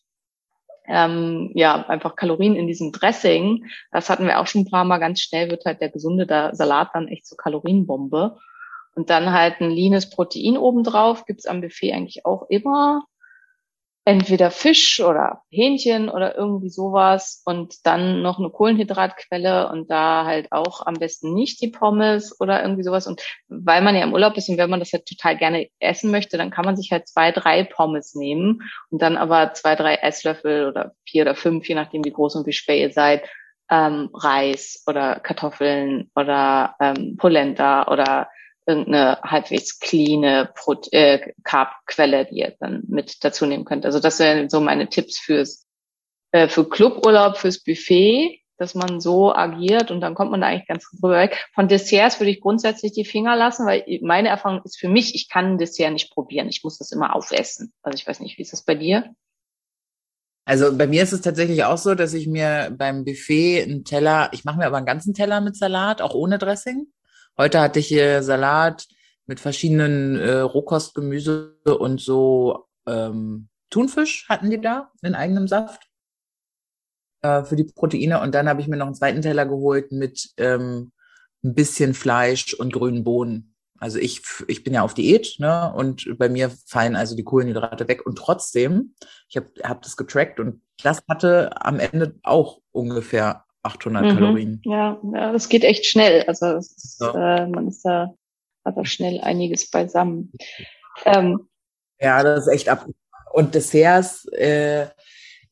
[SPEAKER 3] ähm, ja einfach Kalorien in diesem Dressing. Das hatten wir auch schon ein paar Mal. Ganz schnell wird halt der gesunde Salat dann echt zur Kalorienbombe. Und dann halt ein leanes Protein obendrauf. Gibt's am Buffet eigentlich auch immer. Entweder Fisch oder Hähnchen oder irgendwie sowas. Und dann noch eine Kohlenhydratquelle und da halt auch am besten nicht die Pommes oder irgendwie sowas. Und weil man ja im Urlaub ist und wenn man das halt total gerne essen möchte, dann kann man sich halt zwei, drei Pommes nehmen und dann aber zwei, drei Esslöffel oder vier oder fünf, je nachdem wie groß und wie schwer ihr seid, ähm, Reis oder Kartoffeln oder ähm, Polenta oder irgendeine halbwegs cleane äh, Carb-Quelle, die ihr dann mit dazu nehmen könnt. Also das wären so meine Tipps fürs äh, für Cluburlaub, fürs Buffet, dass man so agiert und dann kommt man da eigentlich ganz gut drüber weg. Von Desserts würde ich grundsätzlich die Finger lassen, weil meine Erfahrung ist für mich, ich kann ein Dessert nicht probieren. Ich muss das immer aufessen. Also ich weiß nicht, wie ist das bei dir?
[SPEAKER 2] Also bei mir ist es tatsächlich auch so, dass ich mir beim Buffet einen Teller, ich mache mir aber einen ganzen Teller mit Salat, auch ohne Dressing. Heute hatte ich hier Salat mit verschiedenen äh, Rohkostgemüse und so ähm, Thunfisch hatten die da in eigenem Saft äh, für die Proteine. Und dann habe ich mir noch einen zweiten Teller geholt mit ähm, ein bisschen Fleisch und grünen Bohnen. Also ich, ich bin ja auf Diät, ne? Und bei mir fallen also die Kohlenhydrate weg. Und trotzdem, ich habe hab das getrackt und das hatte am Ende auch ungefähr 800
[SPEAKER 3] Mhm.
[SPEAKER 2] Kalorien.
[SPEAKER 3] Ja, ja, das geht echt schnell. Also ist,
[SPEAKER 2] Ja.
[SPEAKER 3] äh, man ist da, hat da schnell einiges beisammen. Ähm,
[SPEAKER 2] Ja, das ist echt ab. Und Desserts, äh,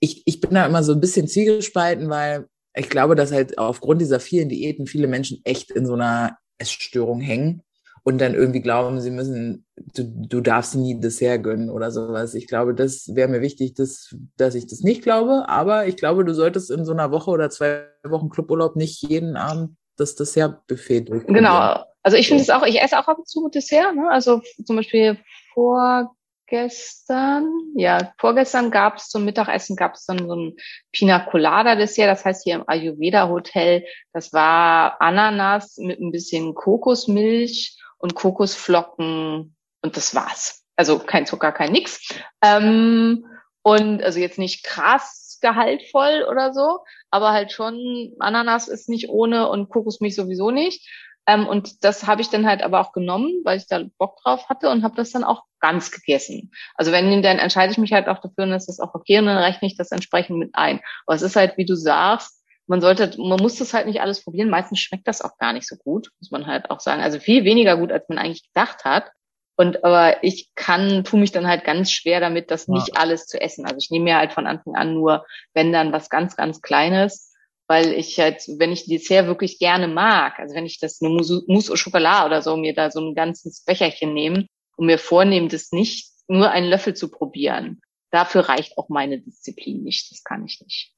[SPEAKER 2] ich, ich bin da immer so ein bisschen zwiegespalten, weil ich glaube, dass halt aufgrund dieser vielen Diäten viele Menschen echt in so einer Essstörung hängen und dann irgendwie glauben, sie müssen, du, du darfst nie Dessert gönnen oder sowas. Ich glaube, das wäre mir wichtig, dass, dass ich das nicht glaube, aber ich glaube, du solltest in so einer Woche oder zwei Wochen Cluburlaub nicht jeden Abend das Dessertbuffet durchprobieren.
[SPEAKER 3] Genau. Also ich finde es auch, ich esse auch ab und zu Dessert, ne? Also zum Beispiel vorgestern, ja, vorgestern gab es zum Mittagessen gab es dann so ein Pina Colada Dessert, das heißt hier im Ayurveda Hotel, das war Ananas mit ein bisschen Kokosmilch und Kokosflocken und das war's. Also kein Zucker, kein nix. Ähm, und also jetzt nicht krass gehaltvoll oder so, aber halt schon, Ananas ist nicht ohne und Kokosmilch sowieso nicht. Ähm, und das habe ich dann halt aber auch genommen, weil ich da Bock drauf hatte und habe das dann auch ganz gegessen. Also wenn, dann entscheide ich mich halt auch dafür und das ist auch okay und dann rechne ich das entsprechend mit ein. Aber es ist halt, wie du sagst, man sollte, man muss das halt nicht alles probieren. Meistens schmeckt das auch gar nicht so gut, muss man halt auch sagen. Also viel weniger gut, als man eigentlich gedacht hat. Und aber ich kann, tu mich dann halt ganz schwer damit, das
[SPEAKER 2] Ja.
[SPEAKER 3] nicht alles zu essen. Also ich nehme mir halt von Anfang an nur, wenn dann was ganz, ganz Kleines, weil ich halt, wenn ich Dessert wirklich gerne mag, also wenn ich das eine Mousse, au Chocolat oder so, mir da so ein ganzes Becherchen nehme und mir vornehmen, das nicht nur einen Löffel zu probieren, dafür reicht auch meine Disziplin nicht. Das kann ich nicht.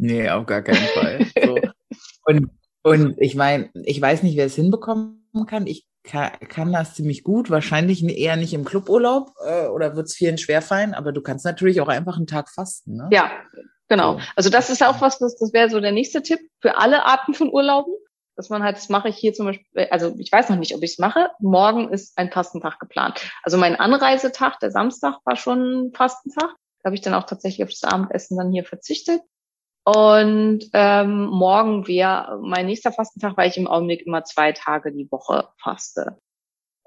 [SPEAKER 2] Nee, auf gar keinen Fall. So. Und, und ich meine, ich weiß nicht, wer es hinbekommen kann. Ich kann, kann das ziemlich gut. Wahrscheinlich eher nicht im Cluburlaub äh, oder wird es vielen schwerfallen, aber du kannst natürlich auch einfach einen Tag fasten. Ne?
[SPEAKER 3] Ja, genau. Also das ist auch was, das, das wäre so der nächste Tipp für alle Arten von Urlauben. Dass man halt, das mache ich hier zum Beispiel, also ich weiß noch nicht, ob ich es mache. Morgen ist ein Fastentag geplant. Also mein Anreisetag, der Samstag, war schon ein Fastentag. Da habe ich dann auch tatsächlich auf das Abendessen dann hier verzichtet. Und ähm, morgen wäre mein nächster Fastentag, weil ich im Augenblick immer zwei Tage die Woche faste.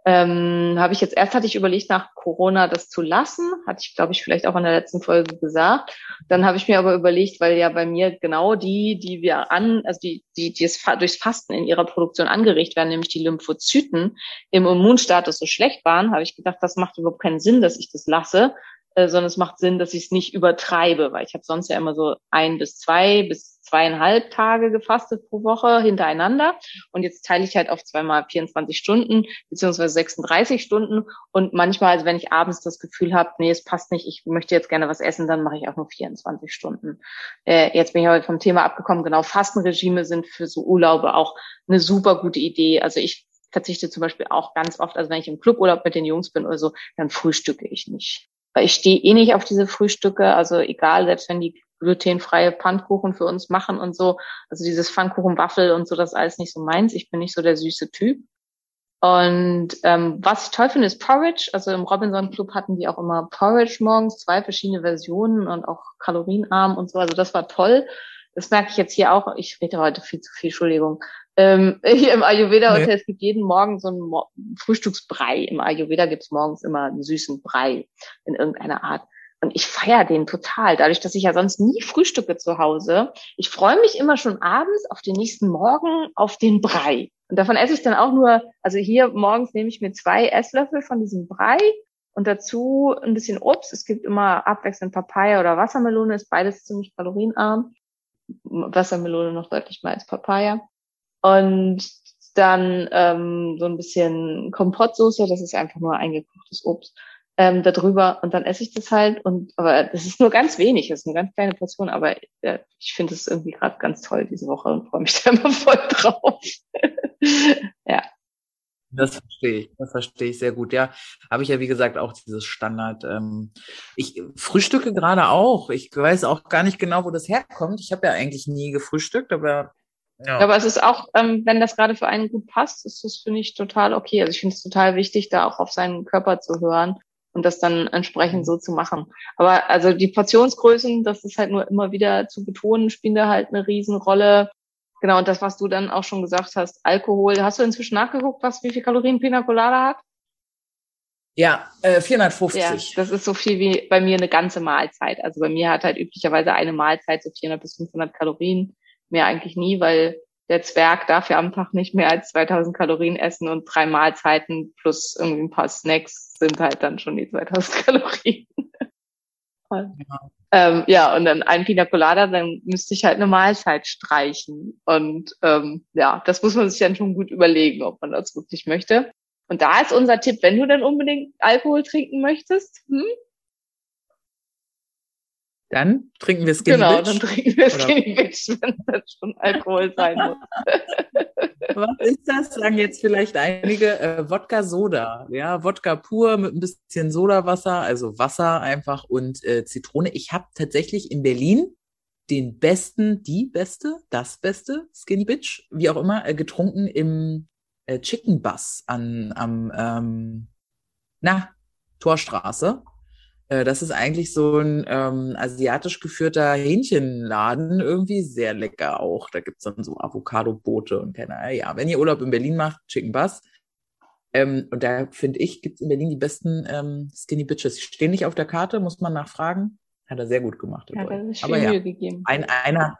[SPEAKER 3] Ähm, habe ich jetzt erst hatte ich überlegt, nach Corona das zu lassen, hatte ich, glaube ich, vielleicht auch in der letzten Folge gesagt. Dann habe ich mir aber überlegt, weil ja bei mir genau die, die wir an, also die, die, die es durchs Fasten in ihrer Produktion angeregt werden, nämlich die Lymphozyten im Immunstatus so schlecht waren, habe ich gedacht, das macht überhaupt keinen Sinn, dass ich das lasse, äh, sondern es macht Sinn, dass ich es nicht übertreibe, weil ich habe sonst ja immer so ein bis zwei bis zweieinhalb Tage gefastet pro Woche hintereinander und jetzt teile ich halt auf zweimal 24 Stunden beziehungsweise 36 Stunden und manchmal, also wenn ich abends das Gefühl habe, nee, es passt nicht, ich möchte jetzt gerne was essen, dann mache ich auch nur 24 Stunden. Äh, jetzt bin ich heute vom Thema abgekommen, genau, Fastenregime sind für so Urlaube auch eine super gute Idee. Also ich verzichte zum Beispiel auch ganz oft, also wenn ich im Cluburlaub mit den Jungs bin oder so, dann frühstücke ich nicht weil ich stehe eh nicht auf diese Frühstücke, also egal, selbst wenn die glutenfreie Pfannkuchen für uns machen und so, also dieses Pfannkuchenwaffel und so, das ist alles nicht so meins. Ich bin nicht so der süße Typ. Und ähm, was ich toll finde, ist Porridge. Also im Robinson Club hatten die auch immer Porridge morgens, zwei verschiedene Versionen und auch kalorienarm und so. Also das war toll. Das merke ich jetzt hier auch. Ich rede heute viel zu viel, Entschuldigung. Ähm, hier im Ayurveda-Hotel, nee. es gibt jeden Morgen so einen Mo Frühstücksbrei. Im Ayurveda gibt's morgens immer einen süßen Brei in irgendeiner Art. Und ich feiere den total, dadurch, dass ich ja sonst nie frühstücke zu Hause. Ich freue mich immer schon abends auf den nächsten Morgen auf den Brei. Und davon esse ich dann auch nur, also hier morgens nehme ich mir zwei Esslöffel von diesem Brei und dazu ein bisschen Obst. Es gibt immer abwechselnd Papaya oder Wassermelone, ist beides ziemlich kalorienarm. Wassermelone noch deutlich mehr als Papaya. Und dann ähm, so ein bisschen Kompottsoße, das ist einfach nur eingekochtes Obst, ähm, darüber und dann esse ich das halt und aber das ist nur ganz wenig, das ist eine ganz kleine Portion, aber äh, ich finde es irgendwie gerade ganz toll diese Woche und freue mich da immer voll drauf. ja.
[SPEAKER 2] Das verstehe ich, das verstehe ich sehr gut. Ja, habe ich ja wie gesagt auch dieses Standard. Ähm, ich frühstücke gerade auch. Ich weiß auch gar nicht genau, wo das herkommt. Ich habe ja eigentlich nie gefrühstückt, aber
[SPEAKER 3] ja. Aber es ist auch, ähm, wenn das gerade für einen gut passt, ist das, finde ich, total okay. Also ich finde es total wichtig, da auch auf seinen Körper zu hören und das dann entsprechend mhm. so zu machen. Aber also die Portionsgrößen, das ist halt nur immer wieder zu betonen, spielen da halt eine Riesenrolle. Genau, und das, was du dann auch schon gesagt hast, Alkohol. Hast du inzwischen nachgeguckt, was wie viel Kalorien Pina Colada hat?
[SPEAKER 2] Ja, äh, 450.
[SPEAKER 3] Ja, das ist so viel wie bei mir eine ganze Mahlzeit. Also bei mir hat halt üblicherweise eine Mahlzeit so 400 bis 500 Kalorien mehr eigentlich nie, weil der Zwerg darf ja am Tag nicht mehr als 2000 Kalorien essen und drei Mahlzeiten plus irgendwie ein paar Snacks sind halt dann schon die 2000 Kalorien. ja. Ähm, ja, und dann ein Pina Colada, dann müsste ich halt eine Mahlzeit streichen. Und ähm, ja, das muss man sich dann schon gut überlegen, ob man das wirklich möchte. Und da ist unser Tipp, wenn du dann unbedingt Alkohol trinken möchtest, hm,
[SPEAKER 2] dann trinken wir Skinny
[SPEAKER 3] genau,
[SPEAKER 2] Bitch.
[SPEAKER 3] Genau, dann trinken wir Skinny Bitch, wenn das schon Alkohol sein muss.
[SPEAKER 2] Was ist das? Sagen jetzt vielleicht einige äh, Wodka Soda, ja, Wodka pur mit ein bisschen Sodawasser, also Wasser einfach und äh, Zitrone. Ich habe tatsächlich in Berlin den besten, die beste, das beste Skinny Bitch, wie auch immer, äh, getrunken im äh, Chicken Bus an am ähm, na Torstraße. Äh, das ist eigentlich so ein ähm, asiatisch geführter Hähnchenladen, irgendwie sehr lecker auch. Da gibt's dann so Avocado-Boote und keine Ahnung. Ja, wenn ihr Urlaub in Berlin macht, Chicken Bus. Ähm, und da finde ich, gibt's in Berlin die besten ähm, Skinny Bitches. Die stehen nicht auf der Karte, muss man nachfragen. Hat er sehr gut gemacht.
[SPEAKER 3] Hat er sich
[SPEAKER 2] Aber
[SPEAKER 3] viel
[SPEAKER 2] ja,
[SPEAKER 3] Mühe gegeben.
[SPEAKER 2] Ein, einer,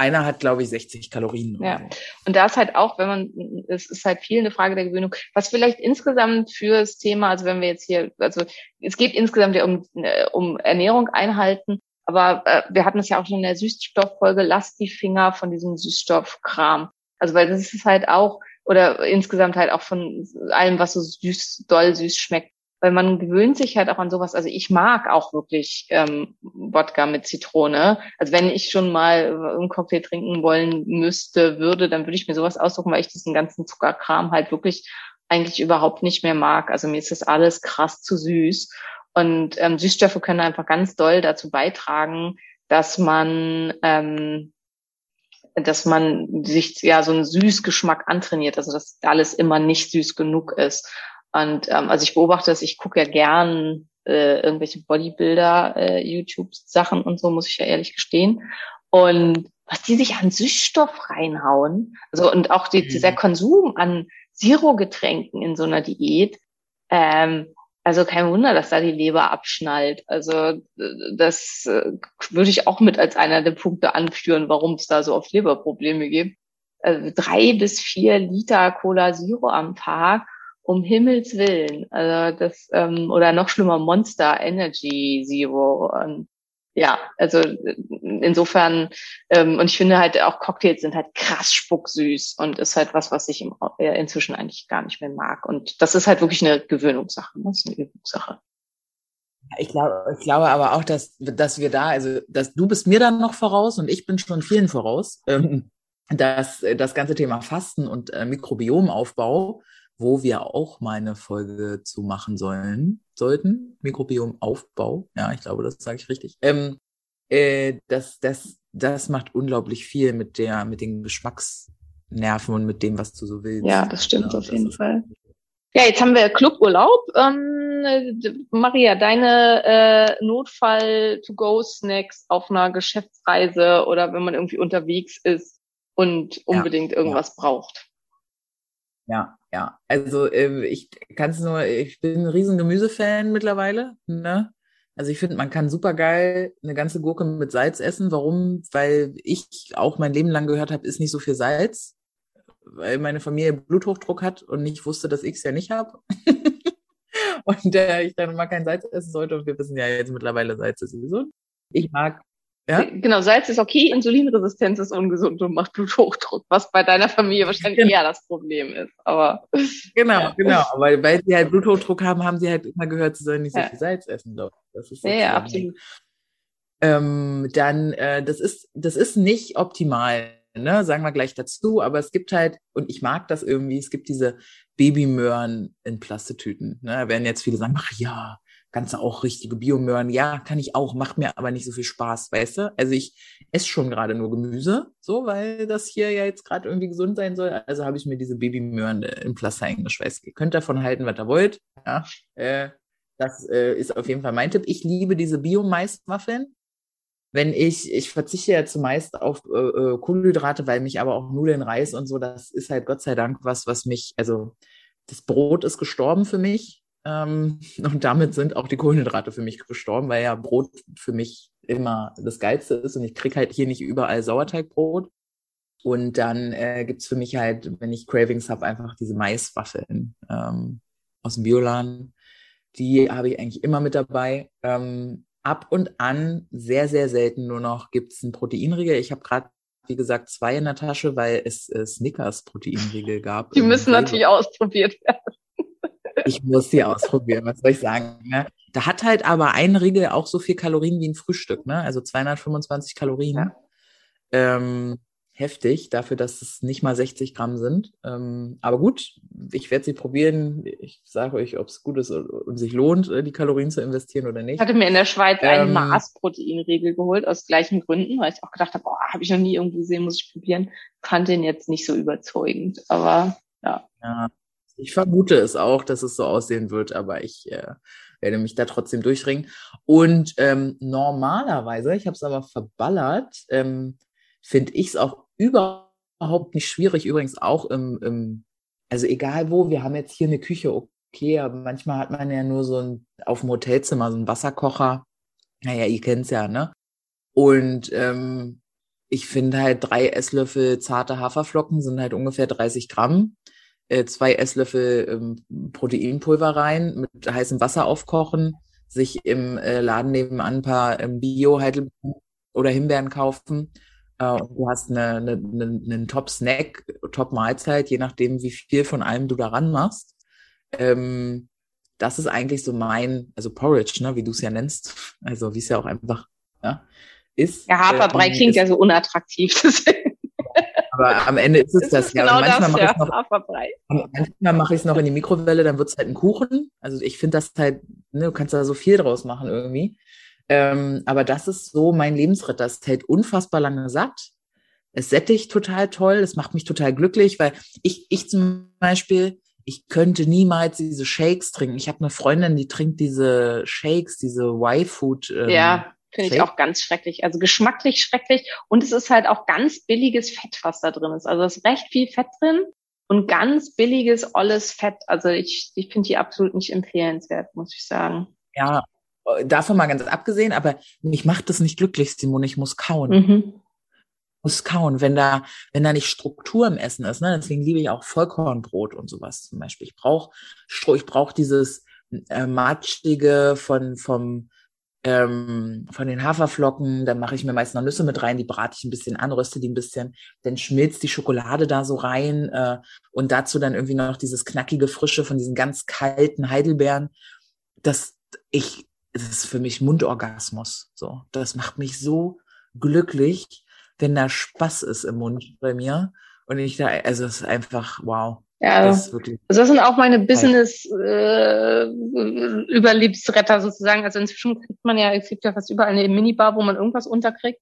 [SPEAKER 2] einer hat, glaube ich, 60 Kalorien.
[SPEAKER 3] Ja. Und da ist halt auch, wenn man, es ist halt viel eine Frage der Gewöhnung. Was vielleicht insgesamt für das Thema, also wenn wir jetzt hier, also es geht insgesamt ja um, äh, um Ernährung einhalten, aber äh, wir hatten es ja auch schon in der Süßstofffolge, lasst die Finger von diesem Süßstoffkram. Also weil das ist halt auch, oder insgesamt halt auch von allem, was so süß, doll süß schmeckt. Weil man gewöhnt sich halt auch an sowas. Also ich mag auch wirklich ähm, Wodka mit Zitrone. Also wenn ich schon mal einen Cocktail trinken wollen müsste, würde, dann würde ich mir sowas aussuchen, weil ich diesen ganzen Zuckerkram halt wirklich eigentlich überhaupt nicht mehr mag. Also mir ist das alles krass zu süß. Und ähm, Süßstoffe können einfach ganz doll dazu beitragen, dass man ähm, dass man sich ja so einen Süßgeschmack antrainiert, also dass alles immer nicht süß genug ist. Und ähm, also ich beobachte das, ich gucke ja gern äh, irgendwelche Bodybuilder, äh, YouTube-Sachen und so, muss ich ja ehrlich gestehen. Und was die sich an Süßstoff reinhauen, also und auch die, mhm. dieser Konsum an Zero-Getränken in so einer Diät, ähm, also kein Wunder, dass da die Leber abschnallt. Also das äh, würde ich auch mit als einer der Punkte anführen, warum es da so oft Leberprobleme gibt. Also drei bis vier Liter Cola Zero am Tag, um Himmels Willen. Also das, ähm, oder noch schlimmer, Monster Energy Zero. Und ja, also insofern, ähm, und ich finde halt auch Cocktails sind halt krass spucksüß und ist halt was, was ich im, äh, inzwischen eigentlich gar nicht mehr mag. Und das ist halt wirklich eine Gewöhnungssache, ne? das ist eine Übungssache.
[SPEAKER 2] Ich glaube, ich glaube aber auch, dass, dass wir da, also dass du bist mir dann noch voraus und ich bin schon vielen voraus, ähm, dass das ganze Thema Fasten und äh, Mikrobiomaufbau wo wir auch mal eine Folge zu machen sollen, sollten. Mikrobiomaufbau. Ja, ich glaube, das sage ich richtig. Ähm, äh, das, das, das macht unglaublich viel mit der, mit den Geschmacksnerven und mit dem, was du so willst.
[SPEAKER 3] Ja, das stimmt ja, auf das jeden Fall. Ja, jetzt haben wir Cluburlaub. Ähm, Maria, deine äh, Notfall-to-go-Snacks auf einer Geschäftsreise oder wenn man irgendwie unterwegs ist und unbedingt ja, irgendwas ja. braucht.
[SPEAKER 2] Ja, ja. Also äh, ich kann es nur, ich bin ein riesen Gemüsefan mittlerweile. Ne? Also ich finde, man kann super geil eine ganze Gurke mit Salz essen. Warum? Weil ich auch mein Leben lang gehört habe, ist nicht so viel Salz, weil meine Familie Bluthochdruck hat und nicht wusste, dass ich es ja nicht habe. und äh, ich dann mal kein Salz essen sollte. Und wir wissen ja jetzt mittlerweile, Salz ist sowieso. Ich mag
[SPEAKER 3] ja? Genau, Salz ist okay, Insulinresistenz ist ungesund und macht Bluthochdruck, was bei deiner Familie wahrscheinlich genau. eher das Problem ist. Aber
[SPEAKER 2] genau, ja. genau. Aber weil sie halt Bluthochdruck haben, haben sie halt immer gehört, sie sollen nicht so viel Salz essen. Doch.
[SPEAKER 3] Das ist ja, ja, absolut.
[SPEAKER 2] Ähm, dann, äh, das ist, das ist nicht optimal, ne? Sagen wir gleich dazu. Aber es gibt halt, und ich mag das irgendwie, es gibt diese Babymöhren in Plastetüten. Ne? Da werden jetzt viele sagen, ach ja, kannst du auch richtige Biomöhren. Ja, kann ich auch, macht mir aber nicht so viel Spaß, weißt du? Also ich esse schon gerade nur Gemüse, so, weil das hier ja jetzt gerade irgendwie gesund sein soll. Also habe ich mir diese Babymöhren äh, im Pflaster eingeschweißt. Ihr könnt davon halten, was ihr wollt. Ja, äh, das äh, ist auf jeden Fall mein Tipp. Ich liebe diese Bio-Maiswaffeln. Wenn ich, ich verzichte ja zumeist auf äh, äh, Kohlenhydrate, weil mich aber auch Nudeln, Reis und so, das ist halt Gott sei Dank was, was mich, also das Brot ist gestorben für mich ähm, und damit sind auch die Kohlenhydrate für mich gestorben, weil ja Brot für mich immer das Geilste ist und ich krieg halt hier nicht überall Sauerteigbrot. Und dann äh, gibt's für mich halt, wenn ich Cravings habe, einfach diese Maiswaffeln ähm, aus dem Bioladen. Die habe ich eigentlich immer mit dabei. Ähm, ab und an, sehr, sehr selten nur noch, gibt's einen Proteinriegel. Ich habe gerade, wie gesagt, zwei in der Tasche, weil es äh, Snickers Proteinriegel gab.
[SPEAKER 3] Die müssen natürlich ausprobiert werden
[SPEAKER 2] ich muss sie ausprobieren, was soll ich sagen? Ne? Da hat halt aber ein Riegel auch so viel Kalorien wie ein Frühstück, ne? Also 225 Kalorien. Ja. Ähm, heftig, dafür, dass es nicht mal 60 Gramm sind. Ähm, aber gut, ich werde sie probieren. Ich sage euch, ob es gut ist und sich lohnt, äh, die Kalorien zu investieren oder nicht. Ich
[SPEAKER 3] hatte mir in der Schweiz ähm, einen Maßproteinregel geholt, aus gleichen Gründen, weil ich auch gedacht habe, boah, habe ich noch nie irgendwo gesehen, muss ich probieren. Fand den jetzt nicht so überzeugend, aber ja.
[SPEAKER 2] Ja, ich vermute es auch, dass es so aussehen wird, aber ich äh, werde mich da trotzdem durchringen. Und ähm, normalerweise, ich habe es aber verballert, ähm, finde ich es auch überhaupt nicht schwierig. Übrigens auch im, im, also egal wo, wir haben jetzt hier eine Küche, okay, aber manchmal hat man ja nur so ein, auf dem Hotelzimmer so einen Wasserkocher. Naja, ihr kennt's ja, ne? Und ähm, ich finde halt drei Esslöffel zarte Haferflocken sind halt ungefähr 30 Gramm äh, zwei Esslöffel ähm, Proteinpulver rein, mit heißem Wasser aufkochen, sich im äh, Laden nebenan ein paar ähm, Bio-Heidelbeeren oder Himbeeren kaufen. Äh, und du hast eine, eine, eine, einen Top-Snack, Top-Mahlzeit, je nachdem, wie viel von allem du daran machst. Ähm, das ist eigentlich so mein, also Porridge, ne, wie du es ja nennst, also wie es ja auch einfach ja, ist.
[SPEAKER 3] Ja, Haferbrei
[SPEAKER 2] ähm,
[SPEAKER 3] klingt
[SPEAKER 2] ist,
[SPEAKER 3] ja so unattraktiv.
[SPEAKER 2] Aber am Ende ist es das
[SPEAKER 3] es
[SPEAKER 2] ja.
[SPEAKER 3] genau
[SPEAKER 2] manchmal
[SPEAKER 3] das,
[SPEAKER 2] mache ich es noch in die Mikrowelle, dann wird es halt ein Kuchen. Also ich finde das halt, ne, du kannst da so viel draus machen irgendwie. Ähm, aber das ist so mein Lebensritter. Es hält unfassbar lange satt. Es sättigt total toll. Es macht mich total glücklich, weil ich, ich zum Beispiel, ich könnte niemals diese Shakes trinken. Ich habe eine Freundin, die trinkt diese Shakes, diese Y-Food. Ähm,
[SPEAKER 3] Ja, finde ich auch ganz schrecklich. Also geschmacklich schrecklich. Und es ist halt auch ganz billiges Fett, was da drin ist. Also es ist recht viel Fett drin und ganz billiges, olles Fett. Also ich, ich finde die absolut nicht empfehlenswert, muss ich sagen.
[SPEAKER 2] Ja, davon mal ganz abgesehen, aber mich macht das nicht glücklich, Simone. Ich muss kauen.
[SPEAKER 3] Mhm.
[SPEAKER 2] muss kauen, wenn da, wenn da nicht Struktur im Essen ist. Ne? Deswegen liebe ich auch Vollkornbrot und sowas zum Beispiel. Ich brauche ich brauch dieses äh, matschige von vom ähm, von den Haferflocken. Dann mache ich mir meist noch Nüsse mit rein, die brate ich ein bisschen an, röste die ein bisschen. Dann schmilzt die Schokolade da so rein äh, und dazu dann irgendwie noch dieses knackige Frische von diesen ganz kalten Heidelbeeren. Das ich, das ist für mich Mundorgasmus. So, das macht mich so glücklich wenn da Spaß ist im Mund bei mir. Und ich da, also es ist einfach, wow.
[SPEAKER 3] Ja,
[SPEAKER 2] Das wirklich,
[SPEAKER 3] Also das sind auch meine Business äh, sozusagen. Also inzwischen kriegt man ja, es gibt ja fast überall eine Minibar, wo man irgendwas unterkriegt.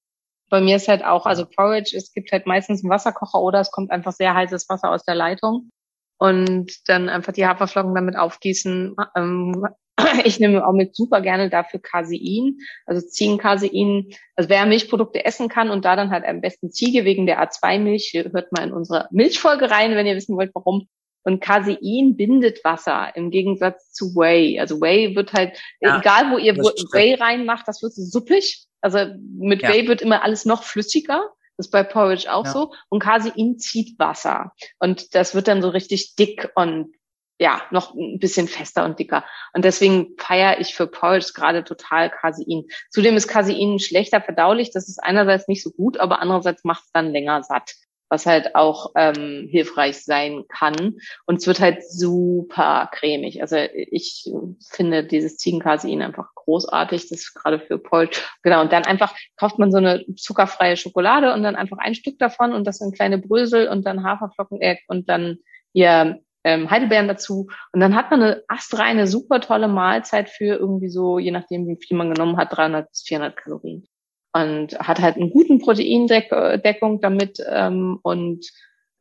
[SPEAKER 3] Bei mir ist halt auch, also Porridge, es gibt halt meistens einen Wasserkocher oder es kommt einfach sehr heißes Wasser aus der Leitung und dann einfach die Haferflocken damit aufgießen. Ähm, ich nehme auch mit super gerne dafür Casein, also Ziegencasein. Also wer Milchprodukte essen kann und da dann halt am besten Ziege wegen der A2-Milch, hört mal in unsere Milchfolge rein, wenn ihr wissen wollt, warum. Und Casein bindet Wasser im Gegensatz zu Whey. Also Whey wird halt,
[SPEAKER 2] Ja,
[SPEAKER 3] egal wo ihr. Whey reinmacht, das wird so suppig. Also mit
[SPEAKER 2] Ja.
[SPEAKER 3] Whey wird immer alles noch flüssiger. Das ist bei Porridge auch
[SPEAKER 2] Ja.
[SPEAKER 3] so. Und Casein zieht Wasser. Und das wird dann so richtig dick und ja, noch ein bisschen fester und dicker. Und deswegen feiere ich für Porridge gerade total Casein. Zudem ist Casein schlechter verdaulich. Das ist einerseits nicht so gut, aber andererseits macht es dann länger satt, was halt auch ähm, hilfreich sein kann. Und es wird halt super cremig. Also ich finde dieses Ziegencasein einfach großartig. Das ist gerade für Porridge. Genau. Und dann einfach kauft man so eine zuckerfreie Schokolade und dann einfach ein Stück davon und das in kleine Brösel und dann Haferflocken äh, und dann hier ähm, Heidelbeeren dazu. Und dann hat man eine astreine, super tolle Mahlzeit für irgendwie so, je nachdem, wie viel man genommen hat, 300 bis 400 Kalorien. Und hat halt einen guten Proteindeckung damit ähm, und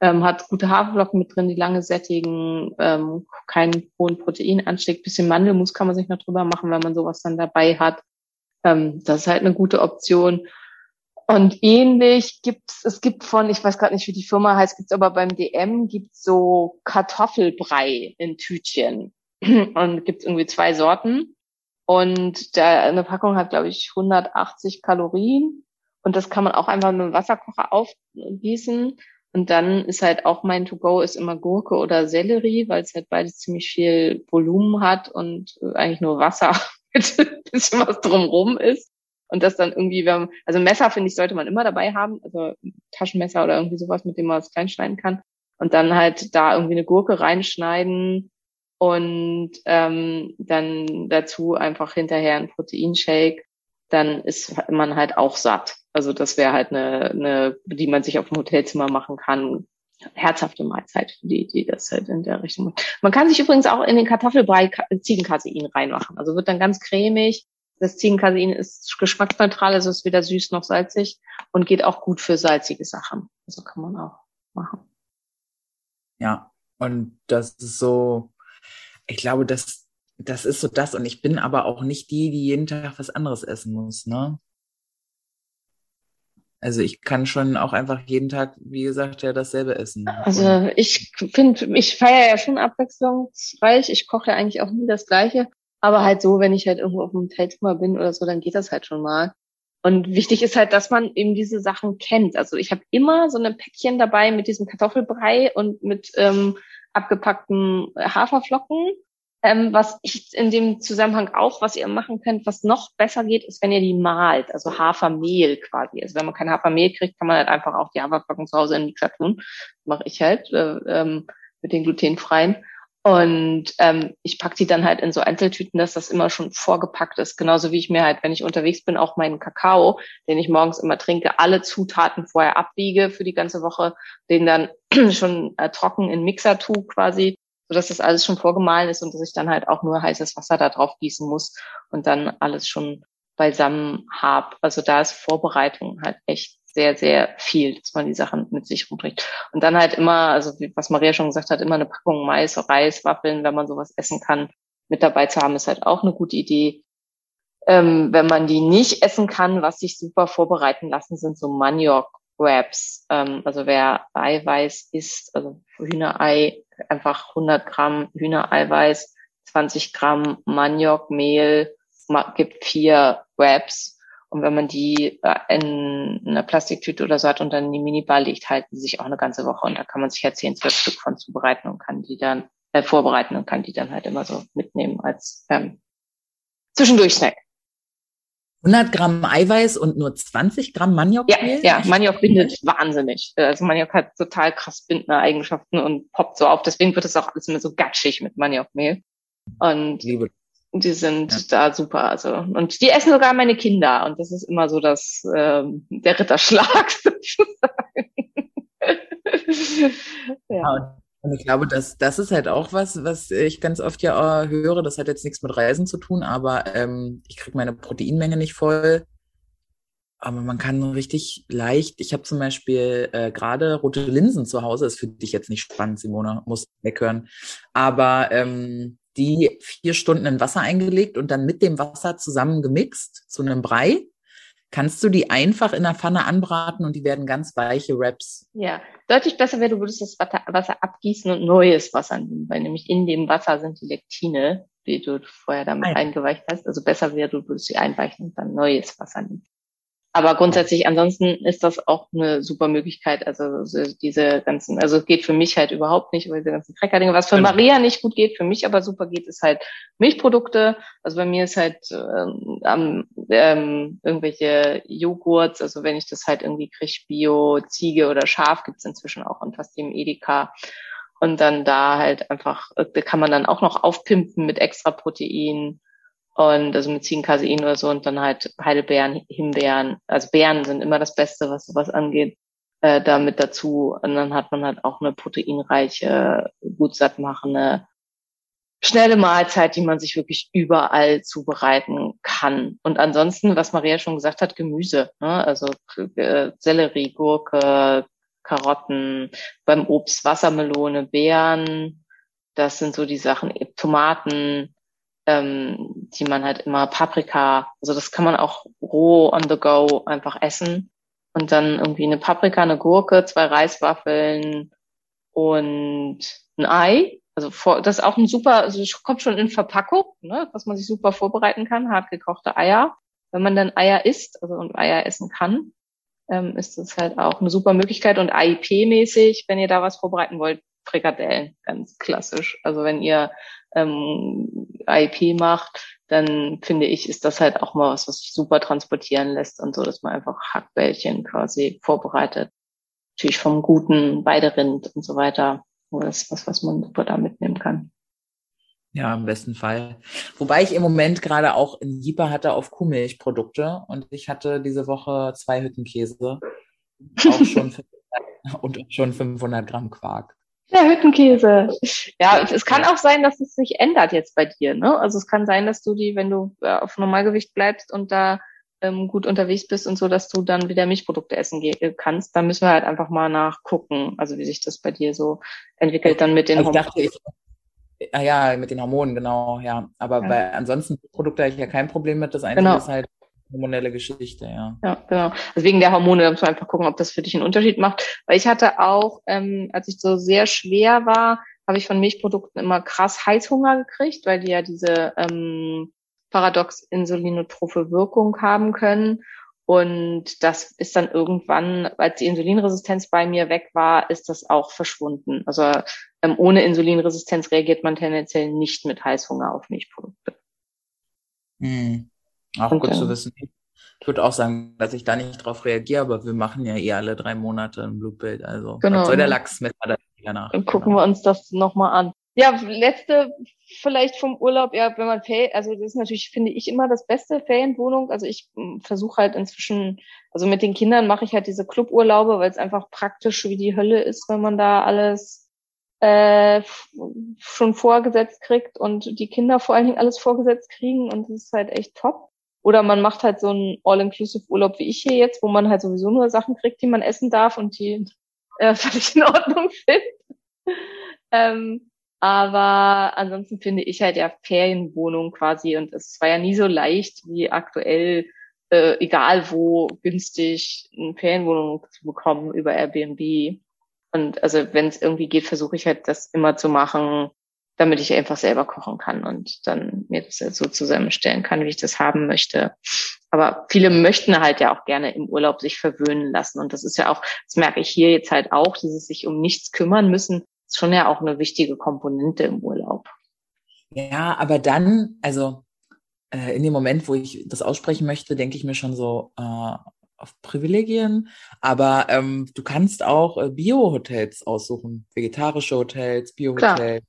[SPEAKER 3] ähm, hat gute Haferflocken mit drin, die lange sättigen, ähm, keinen hohen Proteinanstieg. Bisschen Mandelmus kann man sich noch drüber machen, wenn man sowas dann dabei hat. Ähm, das ist halt eine gute Option. Und ähnlich gibt's, es gibt von, ich weiß gerade nicht, wie die Firma heißt, gibt's aber beim DM gibt's so Kartoffelbrei in Tütchen. Und gibt's irgendwie zwei Sorten. Und da eine Packung hat, glaube ich, 180 Kalorien. Und das kann man auch einfach mit einem Wasserkocher aufgießen. Und dann ist halt auch mein To-Go ist immer Gurke oder Sellerie, weil es halt beides ziemlich viel Volumen hat und eigentlich nur Wasser mit ein bisschen was drumrum ist. Und das dann irgendwie, wenn also Messer finde ich, sollte man immer dabei haben, also Taschenmesser oder irgendwie sowas, mit dem man es klein schneiden kann. Und dann halt da irgendwie eine Gurke reinschneiden und ähm, dann dazu einfach hinterher ein Proteinshake, dann ist man halt auch satt. Also das wäre halt eine, eine, die man sich auf dem Hotelzimmer machen kann. Herzhafte Mahlzeit für die, die das halt in der Richtung machen. Man kann sich übrigens auch in den Kartoffelbrei Ka- Ziegencasein reinmachen. Also wird dann ganz cremig. Das Ziegencasein ist geschmacksneutral, also ist weder süß noch salzig und geht auch gut für salzige Sachen. Also kann man auch machen.
[SPEAKER 2] ja. Und das ist so, ich glaube, das, das ist so das. Und ich bin aber auch nicht die, die jeden Tag was anderes essen muss, ne? Also ich kann schon auch einfach jeden Tag, wie gesagt, ja dasselbe essen.
[SPEAKER 3] Also ich finde, ich feiere ja schon abwechslungsreich. Ich koche ja eigentlich auch nie das Gleiche. Aber halt so, wenn ich halt irgendwo auf dem Hotelzimmer bin oder so, dann geht das halt schon mal. Und wichtig ist halt, dass man eben diese Sachen kennt. Also ich habe immer so ein Päckchen dabei mit diesem Kartoffelbrei und mit ähm, abgepackten Haferflocken. Ähm, was ich in dem Zusammenhang auch, was ihr machen könnt, was noch besser geht, ist, wenn ihr die malt, also Hafermehl quasi. Also wenn man kein Hafermehl kriegt, kann man halt einfach auch die Haferflocken zu Hause in den Mixer tun. Mache ich halt äh, ähm, mit den glutenfreien. Und ähm, ich pack die dann halt in so Einzeltüten, dass das immer schon vorgepackt ist. Genauso wie ich mir halt, wenn ich unterwegs bin, auch meinen Kakao, den ich morgens immer trinke, alle Zutaten vorher abwiege für die ganze Woche, den dann schon äh, trocken in Mixer tue quasi, sodass das alles schon vorgemahlen ist und dass ich dann halt auch nur heißes Wasser da drauf gießen muss und dann alles schon beisammen habe. Also da ist Vorbereitung halt echt sehr, sehr viel, dass man die Sachen mit sich rumträgt. Und dann halt immer, also was Maria schon gesagt hat, immer eine Packung Mais, Reis, Waffeln, wenn man sowas essen kann, mit dabei zu haben, ist halt auch eine gute Idee. Ähm, wenn man die nicht essen kann, was sich super vorbereiten lassen, sind so Maniok-Wraps. Ähm, also wer Eiweiß isst, also Hühnerei, einfach 100 Gramm Hühnereiweiß, 20 Gramm Maniokmehl, gibt vier Wraps und wenn man die äh, in einer Plastiktüte oder so hat und dann in die Minibar legt, halten sie sich auch eine ganze Woche. Und da kann man sich ja zehn, zwölf Stück von zubereiten und kann die dann äh, vorbereiten und kann die dann halt immer so mitnehmen als ähm, Zwischendurch-Snack.
[SPEAKER 2] 100 Gramm Eiweiß und nur 20 Gramm Maniok?
[SPEAKER 3] Ja, ja, Maniok bindet wahnsinnig. Also Maniok hat total krass bindende Eigenschaften und poppt so auf. Deswegen wird es auch alles immer so gatschig mit Maniokmehl. Und Liebe die sind ja. da super. Also und die essen sogar meine Kinder und das ist immer so das ähm, der Ritterschlag sozusagen.
[SPEAKER 2] ja. Und ich glaube, dass das ist halt auch was, was ich ganz oft ja höre. Das hat jetzt nichts mit Reisen zu tun, aber ähm, ich kriege meine Proteinmenge nicht voll. Aber man kann richtig leicht. Ich habe zum Beispiel äh, gerade rote Linsen zu Hause. Ist für dich jetzt nicht spannend, Simone, muss weghören. Aber ähm, die vier Stunden in Wasser eingelegt und dann mit dem Wasser zusammen gemixt zu einem Brei. Kannst du die einfach in der Pfanne anbraten und die werden ganz weiche Wraps.
[SPEAKER 3] Ja, deutlich besser wäre, du würdest das Wasser abgießen und neues Wasser nehmen, weil nämlich in dem Wasser sind die Lektine, die du vorher damit Nein. eingeweicht hast. Also besser wäre, du würdest sie einweichen und dann neues Wasser nehmen. Aber grundsätzlich, ansonsten ist das auch eine super Möglichkeit. Also diese ganzen, also es geht für mich halt überhaupt nicht, weil diese ganzen Cracker-Dinge, was für genau. Maria nicht gut geht, für mich aber super geht, ist halt Milchprodukte. Also bei mir ist halt ähm, ähm, irgendwelche Joghurts, also wenn ich das halt irgendwie kriege, Bio, Ziege oder Schaf gibt's inzwischen auch in fast jedem Edeka. Und dann da halt einfach, da kann man dann auch noch aufpimpen mit extra Protein und also mit Ziegencasein oder so und dann halt Heidelbeeren, Himbeeren. Also Beeren sind immer das Beste, was sowas angeht, äh, damit dazu. Und dann hat man halt auch eine proteinreiche, gut satt machende, schnelle Mahlzeit, die man sich wirklich überall zubereiten kann. Und ansonsten, was Maria schon gesagt hat, Gemüse. Ne? Also äh, Sellerie, Gurke, Karotten, beim Obst Wassermelone, Beeren. Das sind so die Sachen, Tomaten, ähm, die man halt immer Paprika, also das kann man auch roh on the go einfach essen und dann irgendwie eine Paprika, eine Gurke, zwei Reiswaffeln und ein Ei. Also vor, das ist auch ein super, also kommt schon in Verpackung, ne, was man sich super vorbereiten kann, hart gekochte Eier. Wenn man dann Eier isst, also und Eier essen kann, ähm, ist das halt auch eine super Möglichkeit. Und AIP-mäßig, wenn ihr da was vorbereiten wollt, Frikadellen, ganz klassisch. Also wenn ihr ähm, IP macht, dann finde ich, ist das halt auch mal was, was sich super transportieren lässt und so, dass man einfach Hackbällchen quasi vorbereitet. Natürlich vom guten Weiderind und so weiter. Das ist was, was man super da mitnehmen kann.
[SPEAKER 2] Ja, im besten Fall. Wobei ich im Moment gerade auch in Jeeper hatte auf Kuhmilchprodukte und ich hatte diese Woche zwei Hüttenkäse. Auch schon und schon 500 Gramm Quark.
[SPEAKER 3] Ja, Hüttenkäse. Ja, es kann auch sein, dass es sich ändert jetzt bei dir. Ne? Also es kann sein, dass du die, wenn du äh, auf Normalgewicht bleibst und da ähm, gut unterwegs bist und so, dass du dann wieder Milchprodukte essen äh, kannst. Da müssen wir halt einfach mal nachgucken, also wie sich das bei dir so entwickelt dann mit den
[SPEAKER 2] also Hormonen. Ich dachte, ich, ah ja, mit den Hormonen, genau, ja. Aber ja. bei ansonsten Produkte habe ich ja kein Problem mit. Das Einzige genau. ist halt hormonelle Geschichte, ja.
[SPEAKER 3] Ja, genau. Also wegen der Hormone, da muss man einfach gucken, ob das für dich einen Unterschied macht. Weil ich hatte auch, ähm, als ich so sehr schwer war, habe ich von Milchprodukten immer krass Heißhunger gekriegt, weil die ja diese ähm, paradox insulinotrophe Wirkung haben können. Und das ist dann irgendwann, als die Insulinresistenz bei mir weg war, ist das auch verschwunden. Also ähm, ohne Insulinresistenz reagiert man tendenziell nicht mit Heißhunger auf Milchprodukte.
[SPEAKER 2] Hm. Auch und, gut zu wissen. Ich würde auch sagen, dass ich da nicht drauf reagiere, aber wir machen ja eh alle drei Monate ein Blutbild. Also
[SPEAKER 3] genau.
[SPEAKER 2] soll der Lachs mit danach.
[SPEAKER 3] Dann gucken genau. wir uns das nochmal an. Ja, letzte vielleicht vom Urlaub, ja, wenn man Ferien, also das ist natürlich, finde ich, immer das beste Ferienwohnung. Also ich hm, versuche halt inzwischen, also mit den Kindern mache ich halt diese Cluburlaube, weil es einfach praktisch wie die Hölle ist, wenn man da alles äh, schon vorgesetzt kriegt und die Kinder vor allen Dingen alles vorgesetzt kriegen und das ist halt echt top. Oder man macht halt so einen All-Inclusive-Urlaub wie ich hier jetzt, wo man halt sowieso nur Sachen kriegt, die man essen darf und die äh, völlig in Ordnung sind. ähm, aber ansonsten finde ich halt ja Ferienwohnung quasi und es war ja nie so leicht wie aktuell, äh, egal wo, günstig eine Ferienwohnung zu bekommen über Airbnb. Und also wenn es irgendwie geht, versuche ich halt das immer zu machen, damit ich einfach selber kochen kann und dann mir das so zusammenstellen kann, wie ich das haben möchte. Aber viele möchten halt ja auch gerne im Urlaub sich verwöhnen lassen. Und das ist ja auch, das merke ich hier jetzt halt auch, dieses sich um nichts kümmern müssen, ist schon ja auch eine wichtige Komponente im Urlaub.
[SPEAKER 2] Ja, aber dann, also äh, in dem Moment, wo ich das aussprechen möchte, denke ich mir schon so äh, auf Privilegien. Aber ähm, du kannst auch äh, Bio-Hotels aussuchen, vegetarische Hotels, Bio-Hotels.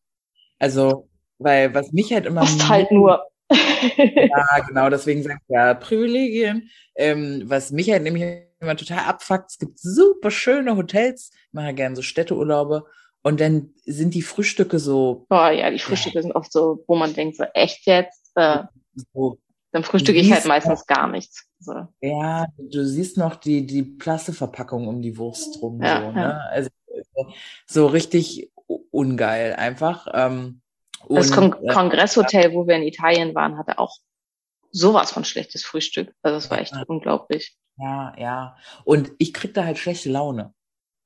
[SPEAKER 2] Also, weil was mich halt immer.
[SPEAKER 3] Fast halt nur.
[SPEAKER 2] ja, genau, deswegen sage ich ja Privilegien. Ähm, was mich halt nämlich immer total abfuckt, es gibt super schöne Hotels, ich mache ja gerne so Städteurlaube und dann sind die Frühstücke so.
[SPEAKER 3] Oh ja, die Frühstücke ja. sind oft so, wo man denkt, so echt jetzt? Äh, so, dann frühstücke ich halt meistens gar nichts. So.
[SPEAKER 2] Ja, du siehst noch die, die Plasteverpackung um die Wurst rum. Ja, so, ne? ja. Also so richtig ungeil einfach. Ähm,
[SPEAKER 3] das Kon äh, Kongresshotel, wo wir in Italien waren, hatte auch sowas von schlechtes Frühstück. Also das war echt ja. unglaublich.
[SPEAKER 2] Ja, ja. Und ich krieg da halt schlechte Laune.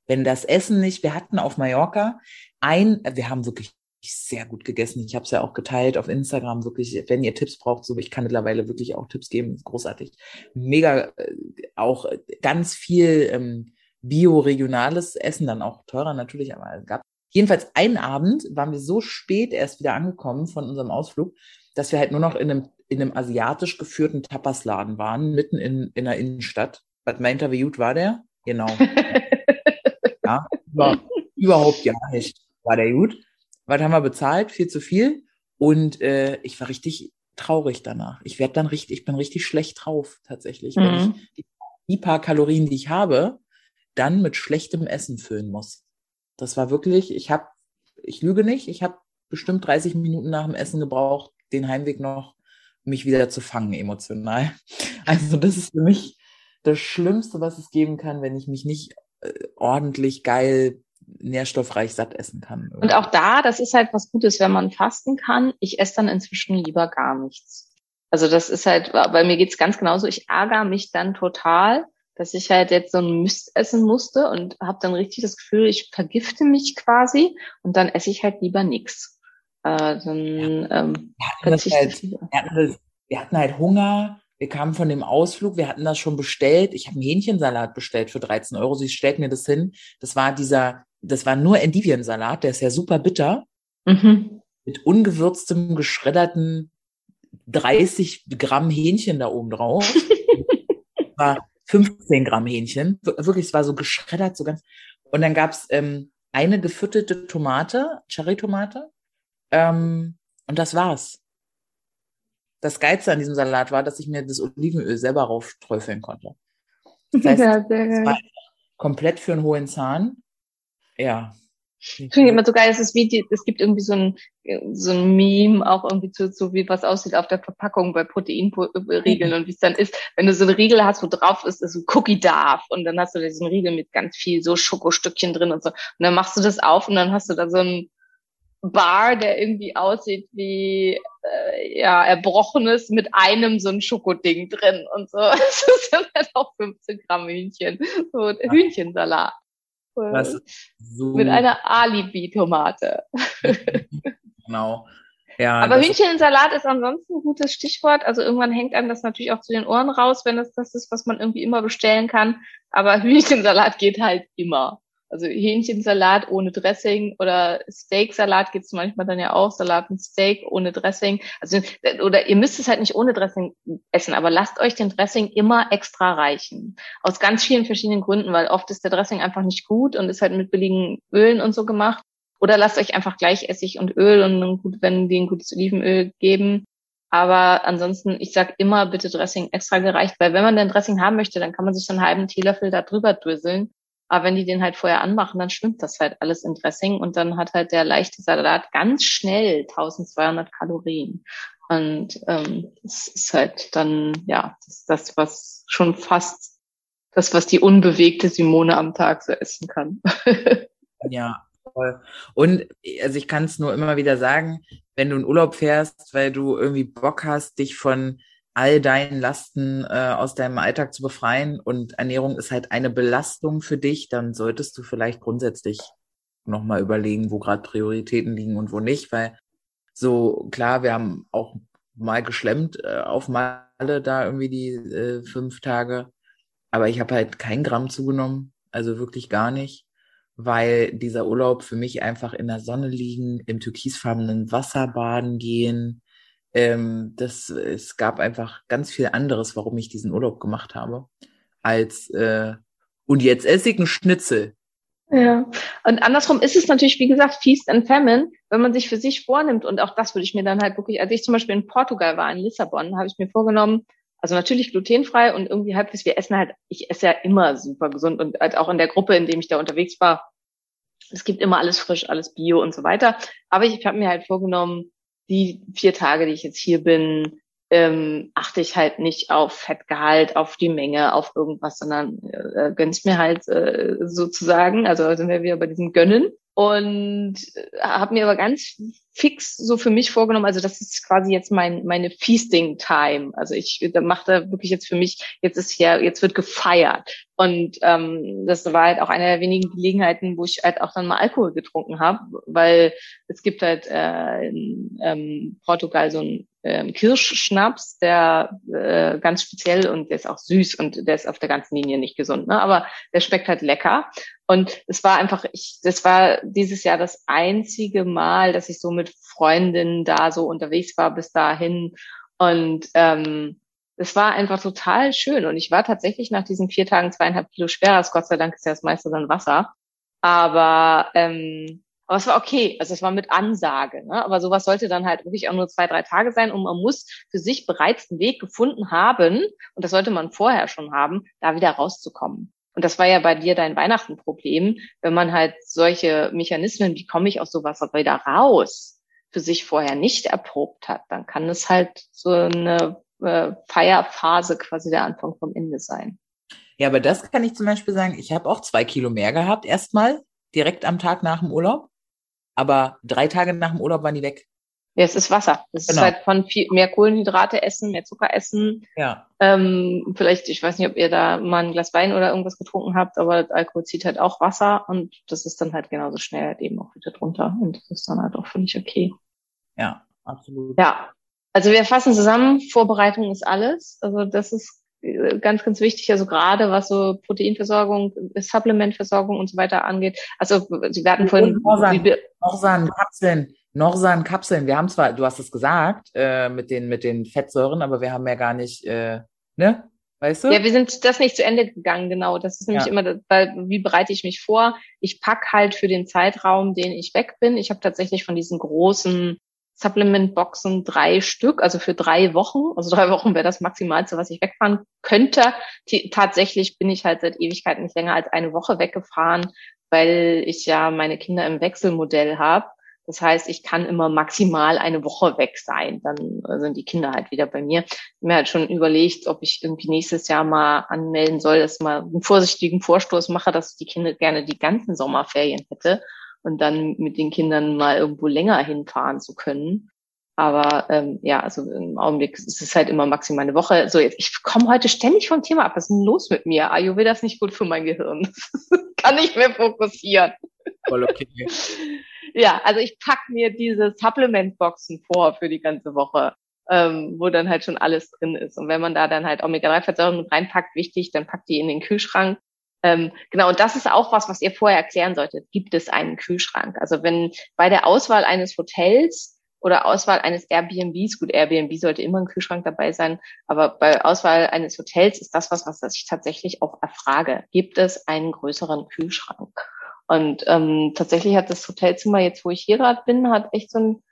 [SPEAKER 2] Wenn das Essen nicht, wir hatten auf Mallorca ein, wir haben wirklich sehr gut gegessen. Ich habe es ja auch geteilt auf Instagram. Wirklich, wenn ihr Tipps braucht, so ich kann mittlerweile wirklich auch Tipps geben. Großartig, mega, äh, auch ganz viel ähm, bio-regionales Essen, dann auch teurer natürlich, aber es gab Jedenfalls einen Abend waren wir so spät erst wieder angekommen von unserem Ausflug, dass wir halt nur noch in einem, in einem asiatisch geführten Tapasladen waren, mitten in, in der Innenstadt. Was mal interviewt war der? Genau. ja, war überhaupt ja nicht. War der gut. Was haben wir bezahlt? Viel zu viel. Und äh, ich war richtig traurig danach. Ich werde dann richtig, ich bin richtig schlecht drauf tatsächlich, mhm. wenn ich die, die paar Kalorien, die ich habe, dann mit schlechtem Essen füllen muss. Das war wirklich, ich habe, ich lüge nicht, ich habe bestimmt 30 Minuten nach dem Essen gebraucht, den Heimweg noch, mich wieder zu fangen emotional. Also das ist für mich das Schlimmste, was es geben kann, wenn ich mich nicht äh, ordentlich geil nährstoffreich satt essen kann.
[SPEAKER 3] Und auch da, das ist halt was Gutes, wenn man fasten kann. Ich esse dann inzwischen lieber gar nichts. Also das ist halt, bei mir geht's ganz genauso. Ich ärgere mich dann total, dass ich halt jetzt so ein Mist essen musste und habe dann richtig das Gefühl, ich vergifte mich quasi und dann esse ich halt lieber nix. Äh, dann,
[SPEAKER 2] ja. ähm, wir, hatten halt, wir, hatten das, wir hatten halt Hunger, wir kamen von dem Ausflug, wir hatten das schon bestellt. Ich habe einen Hähnchensalat bestellt für 13 Euro. Sie stellt mir das hin. Das war dieser, das war nur Endiviensalat, der ist ja super bitter. Mhm. Mit ungewürztem, geschredderten 30 Gramm Hähnchen da oben drauf. war 15 Gramm Hähnchen. Wirklich, es war so geschreddert, so ganz. Und dann gab's ähm, eine gefütterte Tomate, Cherry-Tomate. Ähm, und das war's. Das Geilste an diesem Salat war, dass ich mir das Olivenöl selber raufträufeln konnte. Das heißt, ja, komplett für einen hohen Zahn. Ja,
[SPEAKER 3] ich finde immer so geil, es ist wie die, es gibt irgendwie so ein, so ein Meme auch irgendwie zu, so wie was aussieht auf der Verpackung bei Proteinriegeln mhm. und wie es dann ist, wenn du so einen Riegel hast, wo drauf ist, ist so Cookie Darf und dann hast du da diesen Riegel mit ganz viel so Schokostückchen drin und so und dann machst du das auf und dann hast du da so ein Bar, der irgendwie aussieht wie äh, ja erbrochenes mit einem so ein Schokoding drin und so. Das sind halt auch 15 Gramm Hühnchen, so Hühnchensalat. So mit einer Alibi-Tomate.
[SPEAKER 2] genau.
[SPEAKER 3] Ja, Aber Hühnchensalat ist ansonsten ein gutes Stichwort. Also irgendwann hängt einem das natürlich auch zu den Ohren raus, wenn es das ist, was man irgendwie immer bestellen kann. Aber Hühnchensalat geht halt immer. Also Hähnchensalat ohne Dressing oder Steaksalat gibt's manchmal dann ja auch, Salat mit Steak ohne Dressing. Also oder ihr müsst es halt nicht ohne Dressing essen, aber lasst euch den Dressing immer extra reichen. Aus ganz vielen verschiedenen Gründen, weil oft ist der Dressing einfach nicht gut und ist halt mit billigen Ölen und so gemacht. Oder lasst euch einfach gleich Essig und Öl und gut, wenn die ein gutes Olivenöl geben. Aber ansonsten, ich sag immer bitte Dressing extra gereicht, weil wenn man den Dressing haben möchte, dann kann man sich so einen halben Teelöffel da drüber drüsseln. Aber wenn die den halt vorher anmachen, dann schwimmt das halt alles in Dressing und dann hat halt der leichte Salat ganz schnell 1200 Kalorien. Und ähm, ist halt dann, ja, das, das, was schon fast das, was die unbewegte Simone am Tag so essen kann.
[SPEAKER 2] ja, voll. Und also ich kann es nur immer wieder sagen, wenn du in Urlaub fährst, weil du irgendwie Bock hast, dich von all deinen Lasten äh, aus deinem Alltag zu befreien. Und Ernährung ist halt eine Belastung für dich, dann solltest du vielleicht grundsätzlich nochmal überlegen, wo gerade Prioritäten liegen und wo nicht, weil so klar, wir haben auch mal geschlemmt äh, auf Male da irgendwie die äh, fünf Tage, aber ich habe halt kein Gramm zugenommen, also wirklich gar nicht, weil dieser Urlaub für mich einfach in der Sonne liegen, im türkisfarbenen Wasser baden gehen, ähm, das, es gab einfach ganz viel anderes, warum ich diesen Urlaub gemacht habe, als äh, und jetzt esse ich einen Schnitzel.
[SPEAKER 3] Ja, und andersrum ist es natürlich, wie gesagt, Feast and Famine, wenn man sich für sich vornimmt. Und auch das würde ich mir dann halt wirklich, als ich zum Beispiel in Portugal war, in Lissabon, habe ich mir vorgenommen, also natürlich glutenfrei und irgendwie halbwegs, wir essen halt, ich esse ja immer super gesund und halt auch in der Gruppe, in dem ich da unterwegs war, es gibt immer alles frisch, alles bio und so weiter. Aber ich, ich habe mir halt vorgenommen, die vier Tage, die ich jetzt hier bin, ähm, achte ich halt nicht auf Fettgehalt, auf die Menge, auf irgendwas, sondern äh, gönn's mir halt äh, sozusagen. Also sind wir wieder bei diesem Gönnen und äh, habe mir aber ganz fix so für mich vorgenommen, also das ist quasi jetzt mein meine Feasting Time. Also ich mache da wirklich jetzt für mich jetzt ist ja jetzt wird gefeiert und ähm, das war halt auch eine der wenigen Gelegenheiten, wo ich halt auch dann mal Alkohol getrunken habe, weil es gibt halt äh, in ähm, Portugal so ein ähm, Kirschschnaps, der äh, ganz speziell und der ist auch süß und der ist auf der ganzen Linie nicht gesund, ne? aber der schmeckt halt lecker. Und es war einfach, ich, das war dieses Jahr das einzige Mal, dass ich so mit Freundinnen da so unterwegs war bis dahin. Und ähm, es war einfach total schön. Und ich war tatsächlich nach diesen vier Tagen zweieinhalb Kilo schwerer. Gott sei Dank ist ja das meiste dann Wasser. Aber ähm, aber es war okay, also es war mit Ansage. Ne? Aber sowas sollte dann halt wirklich auch nur zwei, drei Tage sein und man muss für sich bereits einen Weg gefunden haben, und das sollte man vorher schon haben, da wieder rauszukommen. Und das war ja bei dir dein Weihnachtenproblem, wenn man halt solche Mechanismen, wie komme ich aus sowas wieder raus, für sich vorher nicht erprobt hat, dann kann es halt so eine äh, Feierphase quasi der Anfang vom Ende sein.
[SPEAKER 2] Ja, aber das kann ich zum Beispiel sagen, ich habe auch zwei Kilo mehr gehabt, erstmal direkt am Tag nach dem Urlaub aber drei Tage nach dem Urlaub waren die weg.
[SPEAKER 3] Ja, es ist Wasser. Es genau. ist halt von viel mehr Kohlenhydrate essen, mehr Zucker essen.
[SPEAKER 2] Ja.
[SPEAKER 3] Ähm, vielleicht, ich weiß nicht, ob ihr da mal ein Glas Wein oder irgendwas getrunken habt, aber Alkohol zieht halt auch Wasser und das ist dann halt genauso schnell halt eben auch wieder drunter und das ist dann halt auch völlig okay.
[SPEAKER 2] Ja, absolut.
[SPEAKER 3] Ja. Also wir fassen zusammen, Vorbereitung ist alles. Also das ist ganz, ganz wichtig, also gerade was so Proteinversorgung, Supplementversorgung und so weiter angeht. Also Sie werden vorhin...
[SPEAKER 2] Norsan, Kapseln, Norsan, Kapseln. Wir haben zwar, du hast es gesagt, äh, mit den, mit den Fettsäuren, aber wir haben ja gar nicht, äh, ne? Weißt du?
[SPEAKER 3] Ja, wir sind das nicht zu Ende gegangen, genau. Das ist nämlich ja. immer, weil wie bereite ich mich vor? Ich pack halt für den Zeitraum, den ich weg bin. Ich habe tatsächlich von diesen großen Supplement-Boxen drei Stück, also für drei Wochen. Also drei Wochen wäre das Maximalste, was ich wegfahren könnte. T tatsächlich bin ich halt seit Ewigkeiten nicht länger als eine Woche weggefahren, weil ich ja meine Kinder im Wechselmodell habe. Das heißt, ich kann immer maximal eine Woche weg sein. Dann sind die Kinder halt wieder bei mir. Ich habe mir halt schon überlegt, ob ich irgendwie nächstes Jahr mal anmelden soll, dass mal einen vorsichtigen Vorstoß mache, dass ich die Kinder gerne die ganzen Sommerferien hätte und dann mit den Kindern mal irgendwo länger hinfahren zu können. Aber ähm, ja, also im Augenblick ist es halt immer maximal eine Woche. So, jetzt, ich komme heute ständig vom Thema ab. Was ist denn los mit mir? Ayurveda ist nicht gut für mein Gehirn. Kann nicht mehr fokussieren. Voll okay. ja, also ich pack mir diese Supplement-Boxen vor für die ganze Woche, ähm, wo dann halt schon alles drin ist. Und wenn man da dann halt Omega-3-Fettsäuren reinpackt, wichtig, dann packt die in den Kühlschrank ähm, genau, und das ist auch was, was ihr vorher erklären solltet. Gibt es einen Kühlschrank? Also wenn bei der Auswahl eines Hotels oder Auswahl eines Airbnbs, gut, Airbnb sollte immer ein Kühlschrank dabei sein, aber bei Auswahl eines Hotels ist das was, was ich tatsächlich auch erfrage. Gibt es einen größeren Kühlschrank? Und ähm, tatsächlich hat das Hotelzimmer jetzt, wo ich hier gerade bin, hat echt so ein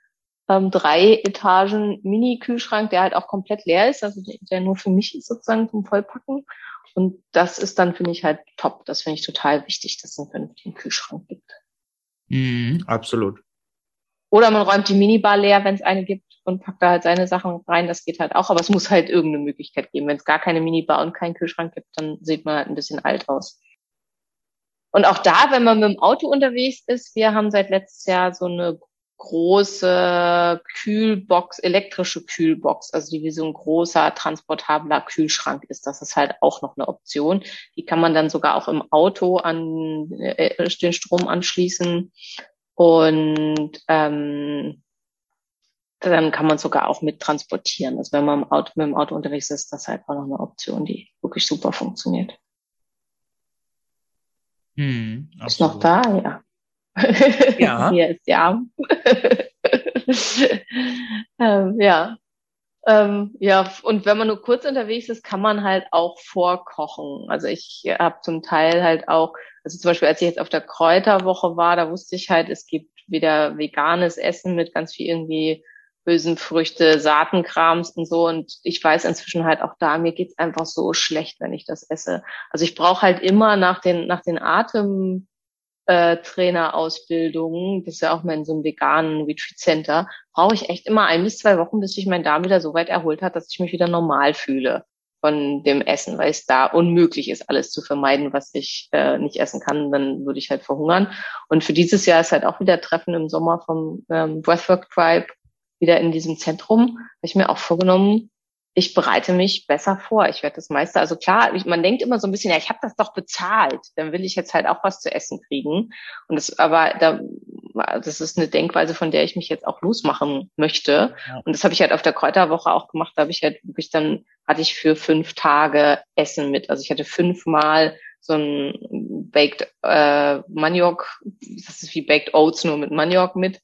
[SPEAKER 3] ähm, drei Etagen Mini-Kühlschrank, der halt auch komplett leer ist, also der, nur für mich ist sozusagen zum Vollpacken. Und das ist dann, finde ich, halt top. Das finde ich total wichtig, dass es einen vernünftigen Kühlschrank gibt.
[SPEAKER 2] Mhm, absolut.
[SPEAKER 3] Oder man räumt die Minibar leer, wenn es eine gibt und packt da halt seine Sachen rein. Das geht halt auch, aber es muss halt irgendeine Möglichkeit geben. Wenn es gar keine Minibar und keinen Kühlschrank gibt, dann sieht man halt ein bisschen alt aus. Und auch da, wenn man mit dem Auto unterwegs ist, wir haben seit letztes Jahr so eine große Kühlbox, elektrische Kühlbox, also die wie so ein großer transportabler Kühlschrank ist. Das ist halt auch noch eine Option. Die kann man dann sogar auch im Auto an äh, den Strom anschließen und ähm, dann kann man sogar auch mit transportieren. Also wenn man im Auto, mit dem Auto unterwegs ist, das ist halt auch noch eine Option, die wirklich super funktioniert.
[SPEAKER 2] Hm,
[SPEAKER 3] ist noch da, ja.
[SPEAKER 2] Ja.
[SPEAKER 3] Hier ist ja. ähm, ja. Ähm, ja, und wenn man nur kurz unterwegs ist, kann man halt auch vorkochen. Also ich habe zum Teil halt auch, also zum Beispiel als ich jetzt auf der Kräuterwoche war, da wusste ich halt, es gibt wieder veganes Essen mit ganz viel irgendwie Hülsenfrüchte, Saatenkrams und so. Und ich weiß inzwischen halt auch da, mir geht's einfach so schlecht, wenn ich das esse. Also ich brauche halt immer nach den, nach den Atem äh, Trainerausbildung, das ist ja auch mal in so einem veganen Retreat Center, brauche ich echt immer ein bis zwei Wochen, bis sich mein Darm wieder so weit erholt hat, dass ich mich wieder normal fühle von dem Essen, weil es da unmöglich ist, alles zu vermeiden, was ich äh, nicht essen kann, dann würde ich halt verhungern. Und für dieses Jahr ist halt auch wieder Treffen im Sommer vom ähm, Breathwork Tribe wieder in diesem Zentrum. Habe ich mir auch vorgenommen, ich bereite mich besser vor. Ich werde das meiste, also klar, ich, man denkt immer so ein bisschen, ja, ich habe das doch bezahlt, dann will ich jetzt halt auch was zu essen kriegen. Und das, aber da, das ist eine Denkweise, von der ich mich jetzt auch losmachen möchte. Ja. Und das habe ich halt auf der Kräuterwoche auch gemacht. Da habe ich halt wirklich dann hatte ich für fünf Tage Essen mit. Also ich hatte fünfmal so ein Baked äh, Maniok, das ist wie Baked Oats nur mit Maniok mit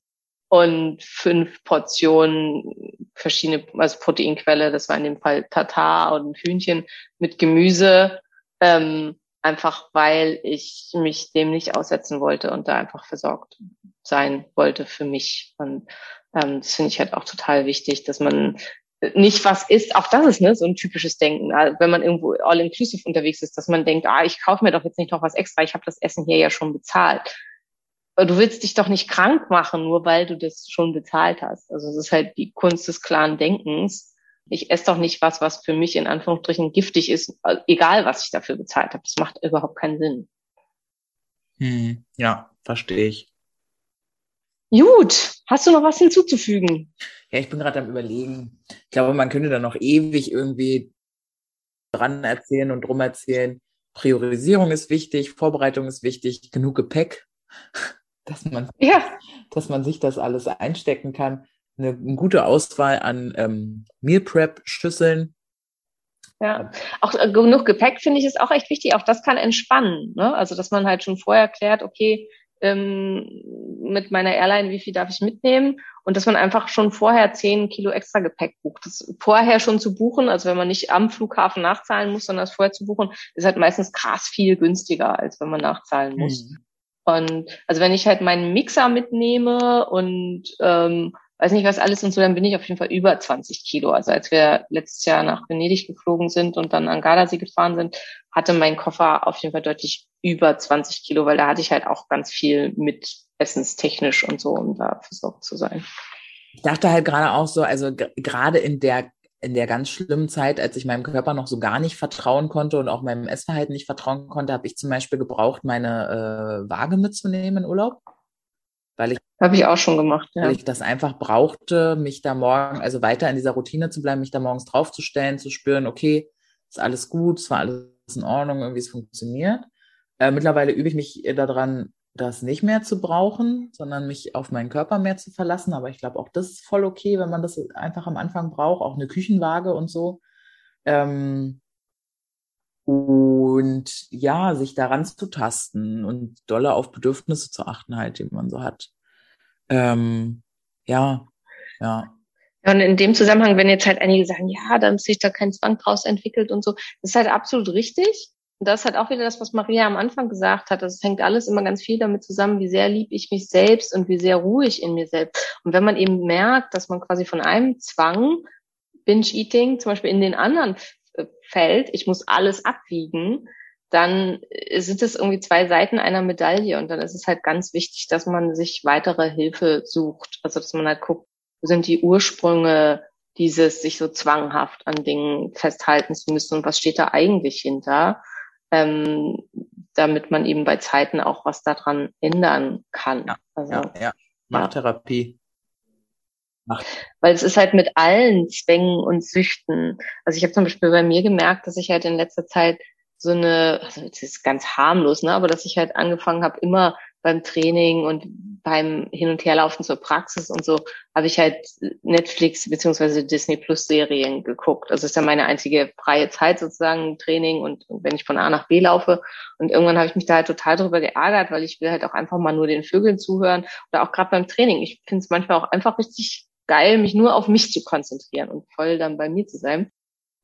[SPEAKER 3] und fünf Portionen verschiedene, also Proteinquelle, das war in dem Fall Tatar und Hühnchen mit Gemüse, ähm, einfach weil ich mich dem nicht aussetzen wollte und da einfach versorgt sein wollte für mich. Und ähm, das finde ich halt auch total wichtig, dass man nicht was isst, auch das ist ne, so ein typisches Denken, also wenn man irgendwo all-inclusive unterwegs ist, dass man denkt, ah, ich kaufe mir doch jetzt nicht noch was extra, ich habe das Essen hier ja schon bezahlt du willst dich doch nicht krank machen, nur weil du das schon bezahlt hast. Also es ist halt die Kunst des klaren Denkens. Ich esse doch nicht was, was für mich in Anführungsstrichen giftig ist, egal was ich dafür bezahlt habe. Das macht überhaupt keinen Sinn.
[SPEAKER 2] Hm, ja, verstehe ich.
[SPEAKER 3] Gut, hast du noch was hinzuzufügen?
[SPEAKER 2] Ja, ich bin gerade am überlegen. Ich glaube, man könnte da noch ewig irgendwie dran erzählen und drum erzählen. Priorisierung ist wichtig, Vorbereitung ist wichtig, genug Gepäck dass man, ja. dass man sich das alles einstecken kann. Eine, eine gute Auswahl an ähm, Meal Prep Schüsseln.
[SPEAKER 3] Ja, auch äh, genug Gepäck finde ich ist auch echt wichtig. Auch das kann entspannen. Ne? Also dass man halt schon vorher klärt, okay, ähm, mit meiner Airline, wie viel darf ich mitnehmen? Und dass man einfach schon vorher zehn Kilo extra Gepäck bucht. Das vorher schon zu buchen, also wenn man nicht am Flughafen nachzahlen muss, sondern das vorher zu buchen, ist halt meistens krass viel günstiger, als wenn man nachzahlen muss. Mhm. Und also wenn ich halt meinen Mixer mitnehme und ähm, weiß nicht was alles und so, dann bin ich auf jeden Fall über 20 Kilo. Also als wir letztes Jahr nach Venedig geflogen sind und dann an Gardasee gefahren sind, hatte mein Koffer auf jeden Fall deutlich über 20 Kilo, weil da hatte ich halt auch ganz viel mit essenstechnisch und so, um da versorgt zu sein.
[SPEAKER 2] Ich dachte halt gerade auch so, also gerade in der in der ganz schlimmen Zeit, als ich meinem Körper noch so gar nicht vertrauen konnte und auch meinem Essverhalten nicht vertrauen konnte, habe ich zum Beispiel gebraucht, meine äh, Waage mitzunehmen in Urlaub. Weil ich
[SPEAKER 3] habe ich auch schon gemacht,
[SPEAKER 2] ja. Weil ich das einfach brauchte, mich da morgen, also weiter in dieser Routine zu bleiben, mich da morgens draufzustellen, zu spüren, okay, ist alles gut, es war alles in Ordnung, irgendwie es funktioniert. Äh, mittlerweile übe ich mich daran, das nicht mehr zu brauchen, sondern mich auf meinen Körper mehr zu verlassen. Aber ich glaube, auch das ist voll okay, wenn man das einfach am Anfang braucht, auch eine Küchenwaage und so. Ähm, und ja, sich daran zu tasten und doller auf Bedürfnisse zu achten, halt, die man so hat. Ähm, ja, ja.
[SPEAKER 3] Und in dem Zusammenhang, wenn jetzt halt einige sagen, ja, dann sich da kein Zwang draus entwickelt und so, das ist halt absolut richtig. Und das ist halt auch wieder das, was Maria am Anfang gesagt hat. Das hängt alles immer ganz viel damit zusammen, wie sehr lieb ich mich selbst und wie sehr ruhe ich in mir selbst. Und wenn man eben merkt, dass man quasi von einem Zwang, Binge-Eating, zum Beispiel in den anderen fällt, ich muss alles abwiegen, dann sind es irgendwie zwei Seiten einer Medaille und dann ist es halt ganz wichtig, dass man sich weitere Hilfe sucht. Also dass man halt guckt, wo sind die Ursprünge dieses sich so zwanghaft an Dingen festhalten zu müssen und was steht da eigentlich hinter, ähm, damit man eben bei Zeiten auch was daran ändern kann.
[SPEAKER 2] Ja, also, ja, ja. Machtherapie.
[SPEAKER 3] Macht. Weil es ist halt mit allen Zwängen und Süchten. Also ich habe zum Beispiel bei mir gemerkt, dass ich halt in letzter Zeit so eine, also es ist ganz harmlos, ne, aber dass ich halt angefangen habe, immer beim Training und beim Hin- und Herlaufen zur Praxis und so, habe ich halt Netflix beziehungsweise Disney Plus Serien geguckt. Also ist ja meine einzige freie Zeit sozusagen, Training und wenn ich von A nach B laufe. Und irgendwann habe ich mich da halt total drüber geärgert, weil ich will halt auch einfach mal nur den Vögeln zuhören oder auch gerade beim Training. Ich finde es manchmal auch einfach richtig geil, mich nur auf mich zu konzentrieren und voll dann bei mir zu sein.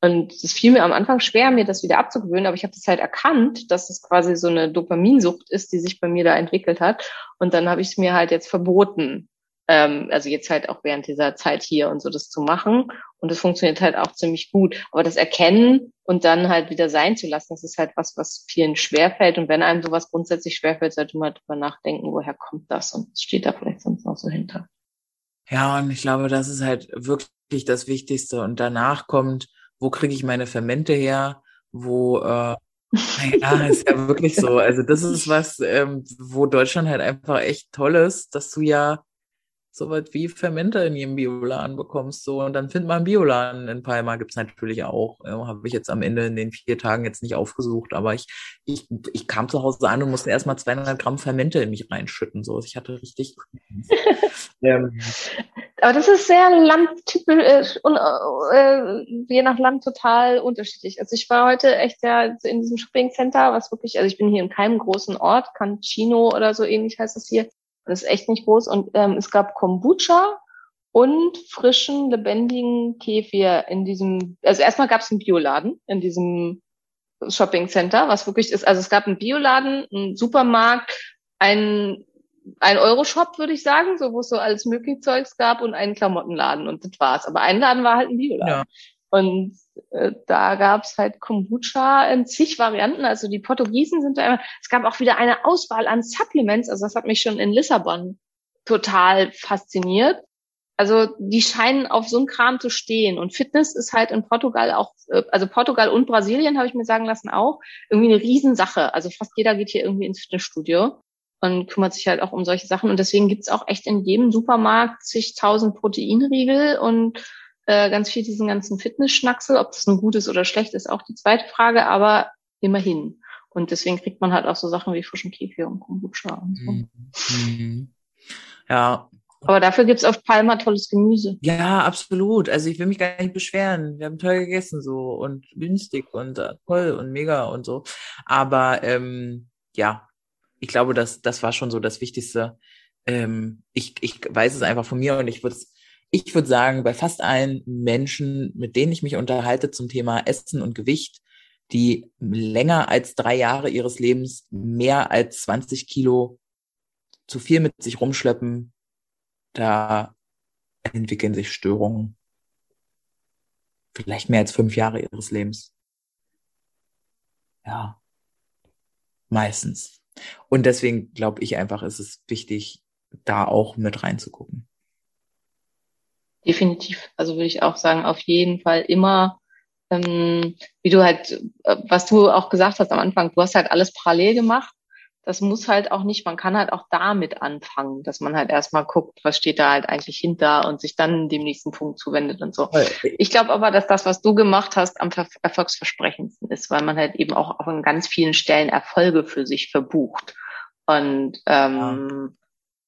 [SPEAKER 3] Und es fiel mir am Anfang schwer, mir das wieder abzugewöhnen, aber ich habe das halt erkannt, dass es quasi so eine Dopaminsucht ist, die sich bei mir da entwickelt hat. Und dann habe ich es mir halt jetzt verboten, ähm, also jetzt halt auch während dieser Zeit hier und so das zu machen. Und es funktioniert halt auch ziemlich gut. Aber das Erkennen und dann halt wieder sein zu lassen, das ist halt was, was vielen schwerfällt. Und wenn einem sowas grundsätzlich schwerfällt, sollte man drüber nachdenken, woher kommt das und was steht da vielleicht sonst noch so hinter.
[SPEAKER 2] Ja, und ich glaube, das ist halt wirklich das Wichtigste. Und danach kommt, wo kriege ich meine Fermente her, wo, äh, ja, ist ja wirklich so. Also das ist was, ähm, wo Deutschland halt einfach echt toll ist, dass du ja so was wie Fermente in jedem Bioladen bekommst. So, und dann findet man einen Bioladen in Palma, gibt's natürlich auch. Äh, Habe ich jetzt am Ende in den vier Tagen jetzt nicht aufgesucht, aber ich, ich, ich kam zu Hause an und musste erstmal 200 Gramm Fermente in mich reinschütten. So, ich hatte richtig.
[SPEAKER 3] ähm, aber das ist sehr landtypisch und äh, je nach Land total unterschiedlich. Also ich war heute echt ja in diesem Shopping Center, was wirklich, also ich bin hier in keinem großen Ort, Cancino oder so ähnlich heißt es hier. Das ist echt nicht groß. Und ähm, es gab Kombucha und frischen, lebendigen Kefir in diesem, also erstmal gab es einen Bioladen in diesem Shopping Center, was wirklich ist, also es gab einen Bioladen, einen Supermarkt, einen ein Euro-Shop, würde ich sagen, so wo es so alles mögliche Zeugs gab und einen Klamottenladen und das war's. Aber ein Laden war halt ein Bioladen. Ja. Und äh, da gab's halt Kombucha in zig Varianten. Also die Portugiesen sind da immer. Es gab auch wieder eine Auswahl an Supplements. Also das hat mich schon in Lissabon total fasziniert. Also die scheinen auf so einen Kram zu stehen. Und Fitness ist halt in Portugal auch, äh, also Portugal und Brasilien habe ich mir sagen lassen auch, irgendwie eine Riesensache. Also fast jeder geht hier irgendwie ins Fitnessstudio und kümmert sich halt auch um solche Sachen. Und deswegen gibt's auch echt in jedem Supermarkt zigtausend Proteinriegel und äh, ganz viel diesen ganzen Fitness-Schnacksel. Ob das nun gut ist oder schlecht, ist auch die zweite Frage, aber immerhin. Und deswegen kriegt man halt auch so Sachen wie frischen Kefir und Kombucha und so.
[SPEAKER 2] Mhm. Ja.
[SPEAKER 3] Aber dafür gibt's auf Palma tolles Gemüse.
[SPEAKER 2] Ja, absolut. Also ich will mich gar nicht beschweren. Wir haben toll gegessen so und günstig und äh, toll und mega und so. Aber ähm, ja, ich glaube, das, das war schon so das Wichtigste. Ähm, ich, ich weiß es einfach von mir und ich würde ich würde sagen, bei fast allen Menschen, mit denen ich mich unterhalte zum Thema Essen und Gewicht, die länger als drei Jahre ihres Lebens mehr als 20 Kilo zu viel mit sich rumschleppen, da entwickeln sich Störungen. Vielleicht mehr als fünf Jahre ihres Lebens. Ja. Meistens. Und deswegen glaube ich einfach, ist es wichtig, da auch mit reinzugucken.
[SPEAKER 3] Definitiv. Also würde ich auch sagen, auf jeden Fall immer, ähm, wie du halt, äh, was du auch gesagt hast am Anfang, du hast halt alles parallel gemacht. Das muss halt auch nicht, man kann halt auch damit anfangen, dass man halt erstmal guckt, was steht da halt eigentlich hinter und sich dann dem nächsten Punkt zuwendet und so. Ich glaube aber, dass das, was du gemacht hast, am erfolgsversprechendsten ist, weil man halt eben auch an ganz vielen Stellen Erfolge für sich verbucht. Und ähm, ja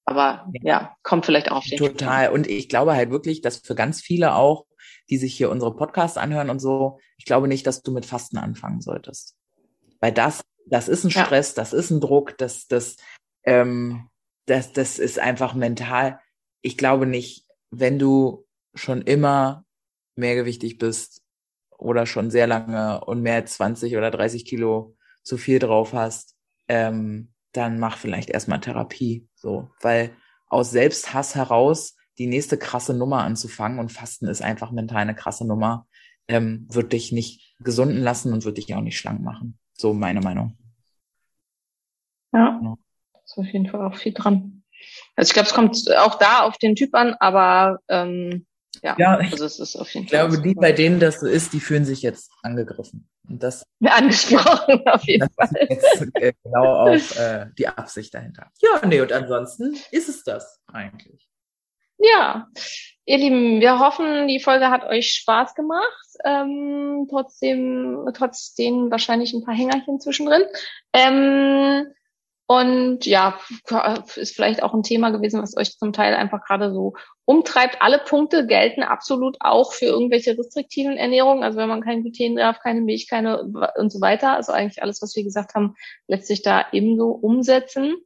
[SPEAKER 3] aber ja, kommt vielleicht auch auf den
[SPEAKER 2] Total. Spiel. Und ich glaube halt wirklich, dass für ganz viele auch, die sich hier unsere Podcasts anhören und so, ich glaube nicht, dass du mit Fasten anfangen solltest. Weil das, das ist ein Stress, ja. das ist ein Druck, das, das, ähm, das, das ist einfach mental. Ich glaube nicht, wenn du schon immer mehrgewichtig bist oder schon sehr lange und mehr als 20 oder 30 Kilo zu viel drauf hast, ähm, dann mach vielleicht erstmal Therapie. So, weil aus Selbsthass heraus die nächste krasse Nummer anzufangen und Fasten ist einfach mental eine krasse Nummer, ähm, wird dich nicht gesunden lassen und wird dich auch nicht schlank machen. So meine Meinung.
[SPEAKER 3] Ja, ist auf jeden Fall auch viel dran. Also ich glaube, es kommt auch da auf den Typ an, aber ähm, ja,
[SPEAKER 2] Ja,
[SPEAKER 3] also es ist auf jeden
[SPEAKER 2] Ich
[SPEAKER 3] Fall.
[SPEAKER 2] glaube, die, bei denen das so ist, die fühlen sich jetzt angegriffen. Und das,
[SPEAKER 3] angesprochen, auf jeden Fall.
[SPEAKER 2] jetzt äh, genau auf äh, die Absicht dahinter. Ja, nee, und ansonsten ist es das eigentlich.
[SPEAKER 3] Ja, ihr Lieben, wir hoffen, die Folge hat euch Spaß gemacht. Ähm, trotzdem, trotz den wahrscheinlich ein paar Hängerchen zwischendrin. Ähm, und ja, ist vielleicht auch ein Thema gewesen, was euch zum Teil einfach gerade so umtreibt. Alle Punkte gelten absolut auch für irgendwelche restriktiven Ernährungen. Also wenn man kein Gluten darf, keine Milch, keine und so weiter. Also eigentlich alles, was wir gesagt haben, lässt sich da ebenso umsetzen.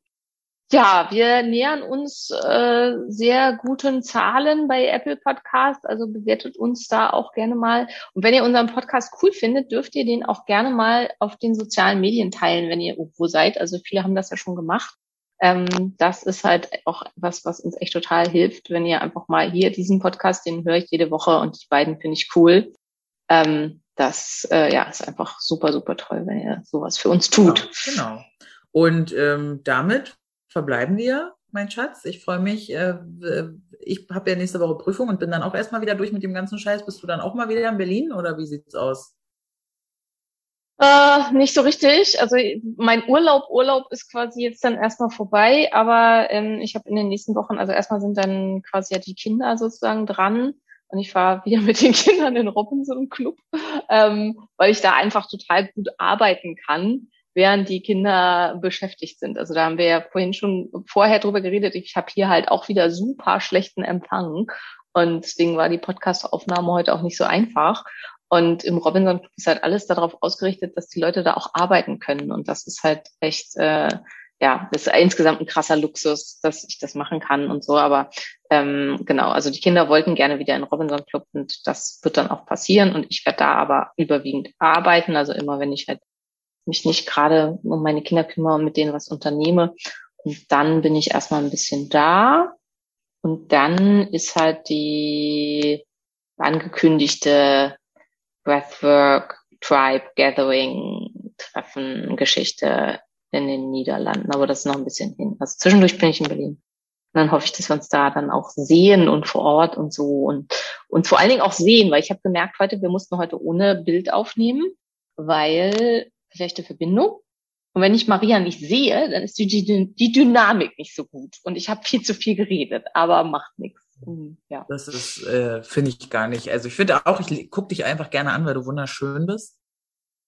[SPEAKER 3] Ja, wir nähern uns äh, sehr guten Zahlen bei Apple Podcast, also bewertet uns da auch gerne mal. Und wenn ihr unseren Podcast cool findet, dürft ihr den auch gerne mal auf den sozialen Medien teilen, wenn ihr irgendwo seid. Also viele haben das ja schon gemacht. Ähm, das ist halt auch was, was uns echt total hilft, wenn ihr einfach mal hier diesen Podcast, den höre ich jede Woche und die beiden finde ich cool. Ähm, das äh, ja ist einfach super, super toll, wenn ihr sowas für uns tut.
[SPEAKER 2] Genau. genau. Und ähm, damit verbleiben wir, mein Schatz. Ich freue mich. Äh, ich habe ja nächste Woche Prüfung und bin dann auch erstmal wieder durch mit dem ganzen Scheiß. Bist du dann auch mal wieder in Berlin oder wie sieht's aus?
[SPEAKER 3] Äh, nicht so richtig. Also mein Urlaub, Urlaub ist quasi jetzt dann erstmal vorbei, aber ähm, ich habe in den nächsten Wochen, also erstmal sind dann quasi ja die Kinder sozusagen dran und ich fahre wieder mit den Kindern in Robinson Club, ähm, weil ich da einfach total gut arbeiten kann während die Kinder beschäftigt sind. Also da haben wir ja vorhin schon vorher drüber geredet. Ich habe hier halt auch wieder super schlechten Empfang und deswegen war die Podcast-Aufnahme heute auch nicht so einfach. Und im Robinson Club ist halt alles darauf ausgerichtet, dass die Leute da auch arbeiten können. Und das ist halt echt, äh, ja, das ist insgesamt ein krasser Luxus, dass ich das machen kann und so. Aber ähm, genau, also die Kinder wollten gerne wieder in Robinson Club und das wird dann auch passieren. Und ich werde da aber überwiegend arbeiten. Also immer, wenn ich halt mich nicht gerade um meine Kinder kümmere und mit denen was unternehme. Und dann bin ich erstmal ein bisschen da. Und dann ist halt die angekündigte Breathwork Tribe Gathering Treffen Geschichte in den Niederlanden. Aber das ist noch ein bisschen hin. Also zwischendurch bin ich in Berlin. Und dann hoffe ich, dass wir uns da dann auch sehen und vor Ort und so und, und vor allen Dingen auch sehen, weil ich habe gemerkt heute, wir mussten heute ohne Bild aufnehmen, weil schlechte Verbindung. Und wenn ich Maria nicht sehe, dann ist die, die, die Dynamik nicht so gut. Und ich habe viel zu viel geredet, aber macht nichts. Ja.
[SPEAKER 2] Das ist, äh, finde ich gar nicht. Also ich finde auch, ich gucke dich einfach gerne an, weil du wunderschön bist.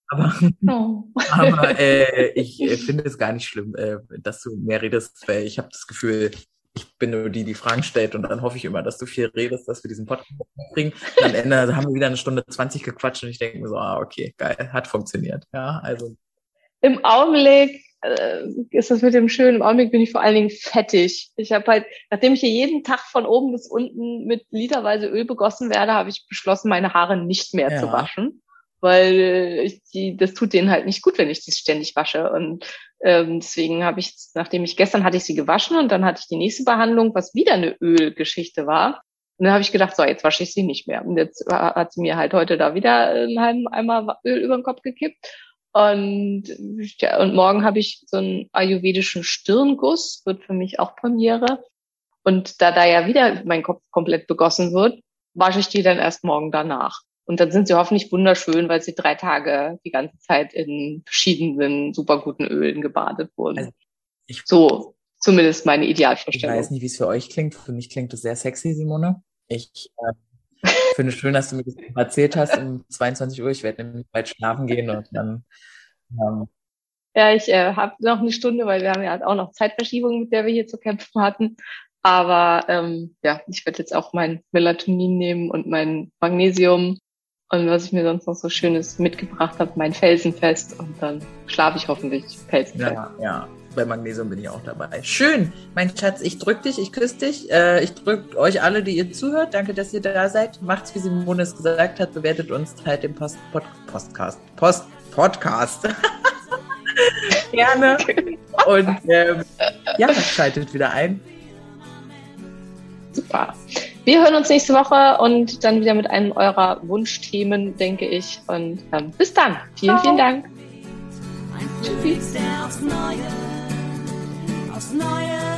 [SPEAKER 2] Aber,
[SPEAKER 3] Oh.
[SPEAKER 2] aber äh, ich äh, finde es gar nicht schlimm, äh, dass du mehr redest, weil ich habe das Gefühl, ich bin nur die, die Fragen stellt und dann hoffe ich immer, dass du viel redest, dass wir diesen Podcast kriegen. Und am Ende haben wir wieder eine Stunde 20 gequatscht und ich denke mir so, ah, okay, geil, hat funktioniert. Ja, also.
[SPEAKER 3] Im Augenblick äh, ist das mit dem Schönen, im Augenblick bin ich vor allen Dingen fettig. Ich habe halt, nachdem ich hier jeden Tag von oben bis unten mit literweise Öl begossen werde, habe ich beschlossen, meine Haare nicht mehr
[SPEAKER 2] Ja.
[SPEAKER 3] zu waschen. Weil äh, ich die, das tut denen halt nicht gut, wenn ich die ständig wasche. Und ähm, deswegen habe ich, nachdem ich gestern hatte ich sie gewaschen und dann hatte ich die nächste Behandlung, was wieder eine Ölgeschichte war. Und dann habe ich gedacht, so, jetzt wasche ich sie nicht mehr. Und jetzt äh, hat sie mir halt heute da wieder einen halben Eimer Öl über den Kopf gekippt. Und, ja, und morgen habe ich so einen ayurvedischen Stirnguss, wird für mich auch Premiere. Und da da ja wieder mein Kopf komplett begossen wird, wasche ich die dann erst morgen danach. Und dann sind sie hoffentlich wunderschön, weil sie drei Tage die ganze Zeit in verschiedenen super guten Ölen gebadet wurden.
[SPEAKER 2] Also ich-
[SPEAKER 3] so, zumindest meine
[SPEAKER 2] Ich
[SPEAKER 3] Idealvorstellung.
[SPEAKER 2] weiß nicht, wie es für euch klingt. Für mich klingt es sehr sexy, Simone. Ich äh, finde es schön, dass du mir das erzählt hast um 22 Uhr. Ich werde nämlich bald schlafen gehen und dann ähm,
[SPEAKER 3] Ja, ich äh, habe noch eine Stunde, weil wir haben ja auch noch Zeitverschiebung, mit der wir hier zu kämpfen hatten. Aber ähm, ja, ich werde jetzt auch mein Melatonin nehmen und mein Magnesium und was ich mir sonst noch so Schönes mitgebracht habe, mein Felsenfest und dann schlafe ich hoffentlich felsenfest.
[SPEAKER 2] ja, ja, bei Magnesium bin ich auch dabei. Schön, mein Schatz, ich drück dich, ich küsse dich. Äh, ich drück euch alle, die ihr zuhört. Danke, dass ihr da seid. Macht's, wie Simone es gesagt hat. Bewertet uns, halt den Post, Pod, Postcast, Post, Podcast. Gerne. Und ähm, ja, schaltet wieder ein.
[SPEAKER 3] Super. Wir hören uns nächste Woche und dann wieder mit einem eurer Wunschthemen, denke ich. Und ähm, bis dann. Vielen, vielen Dank.
[SPEAKER 4] Tschüssi. znaję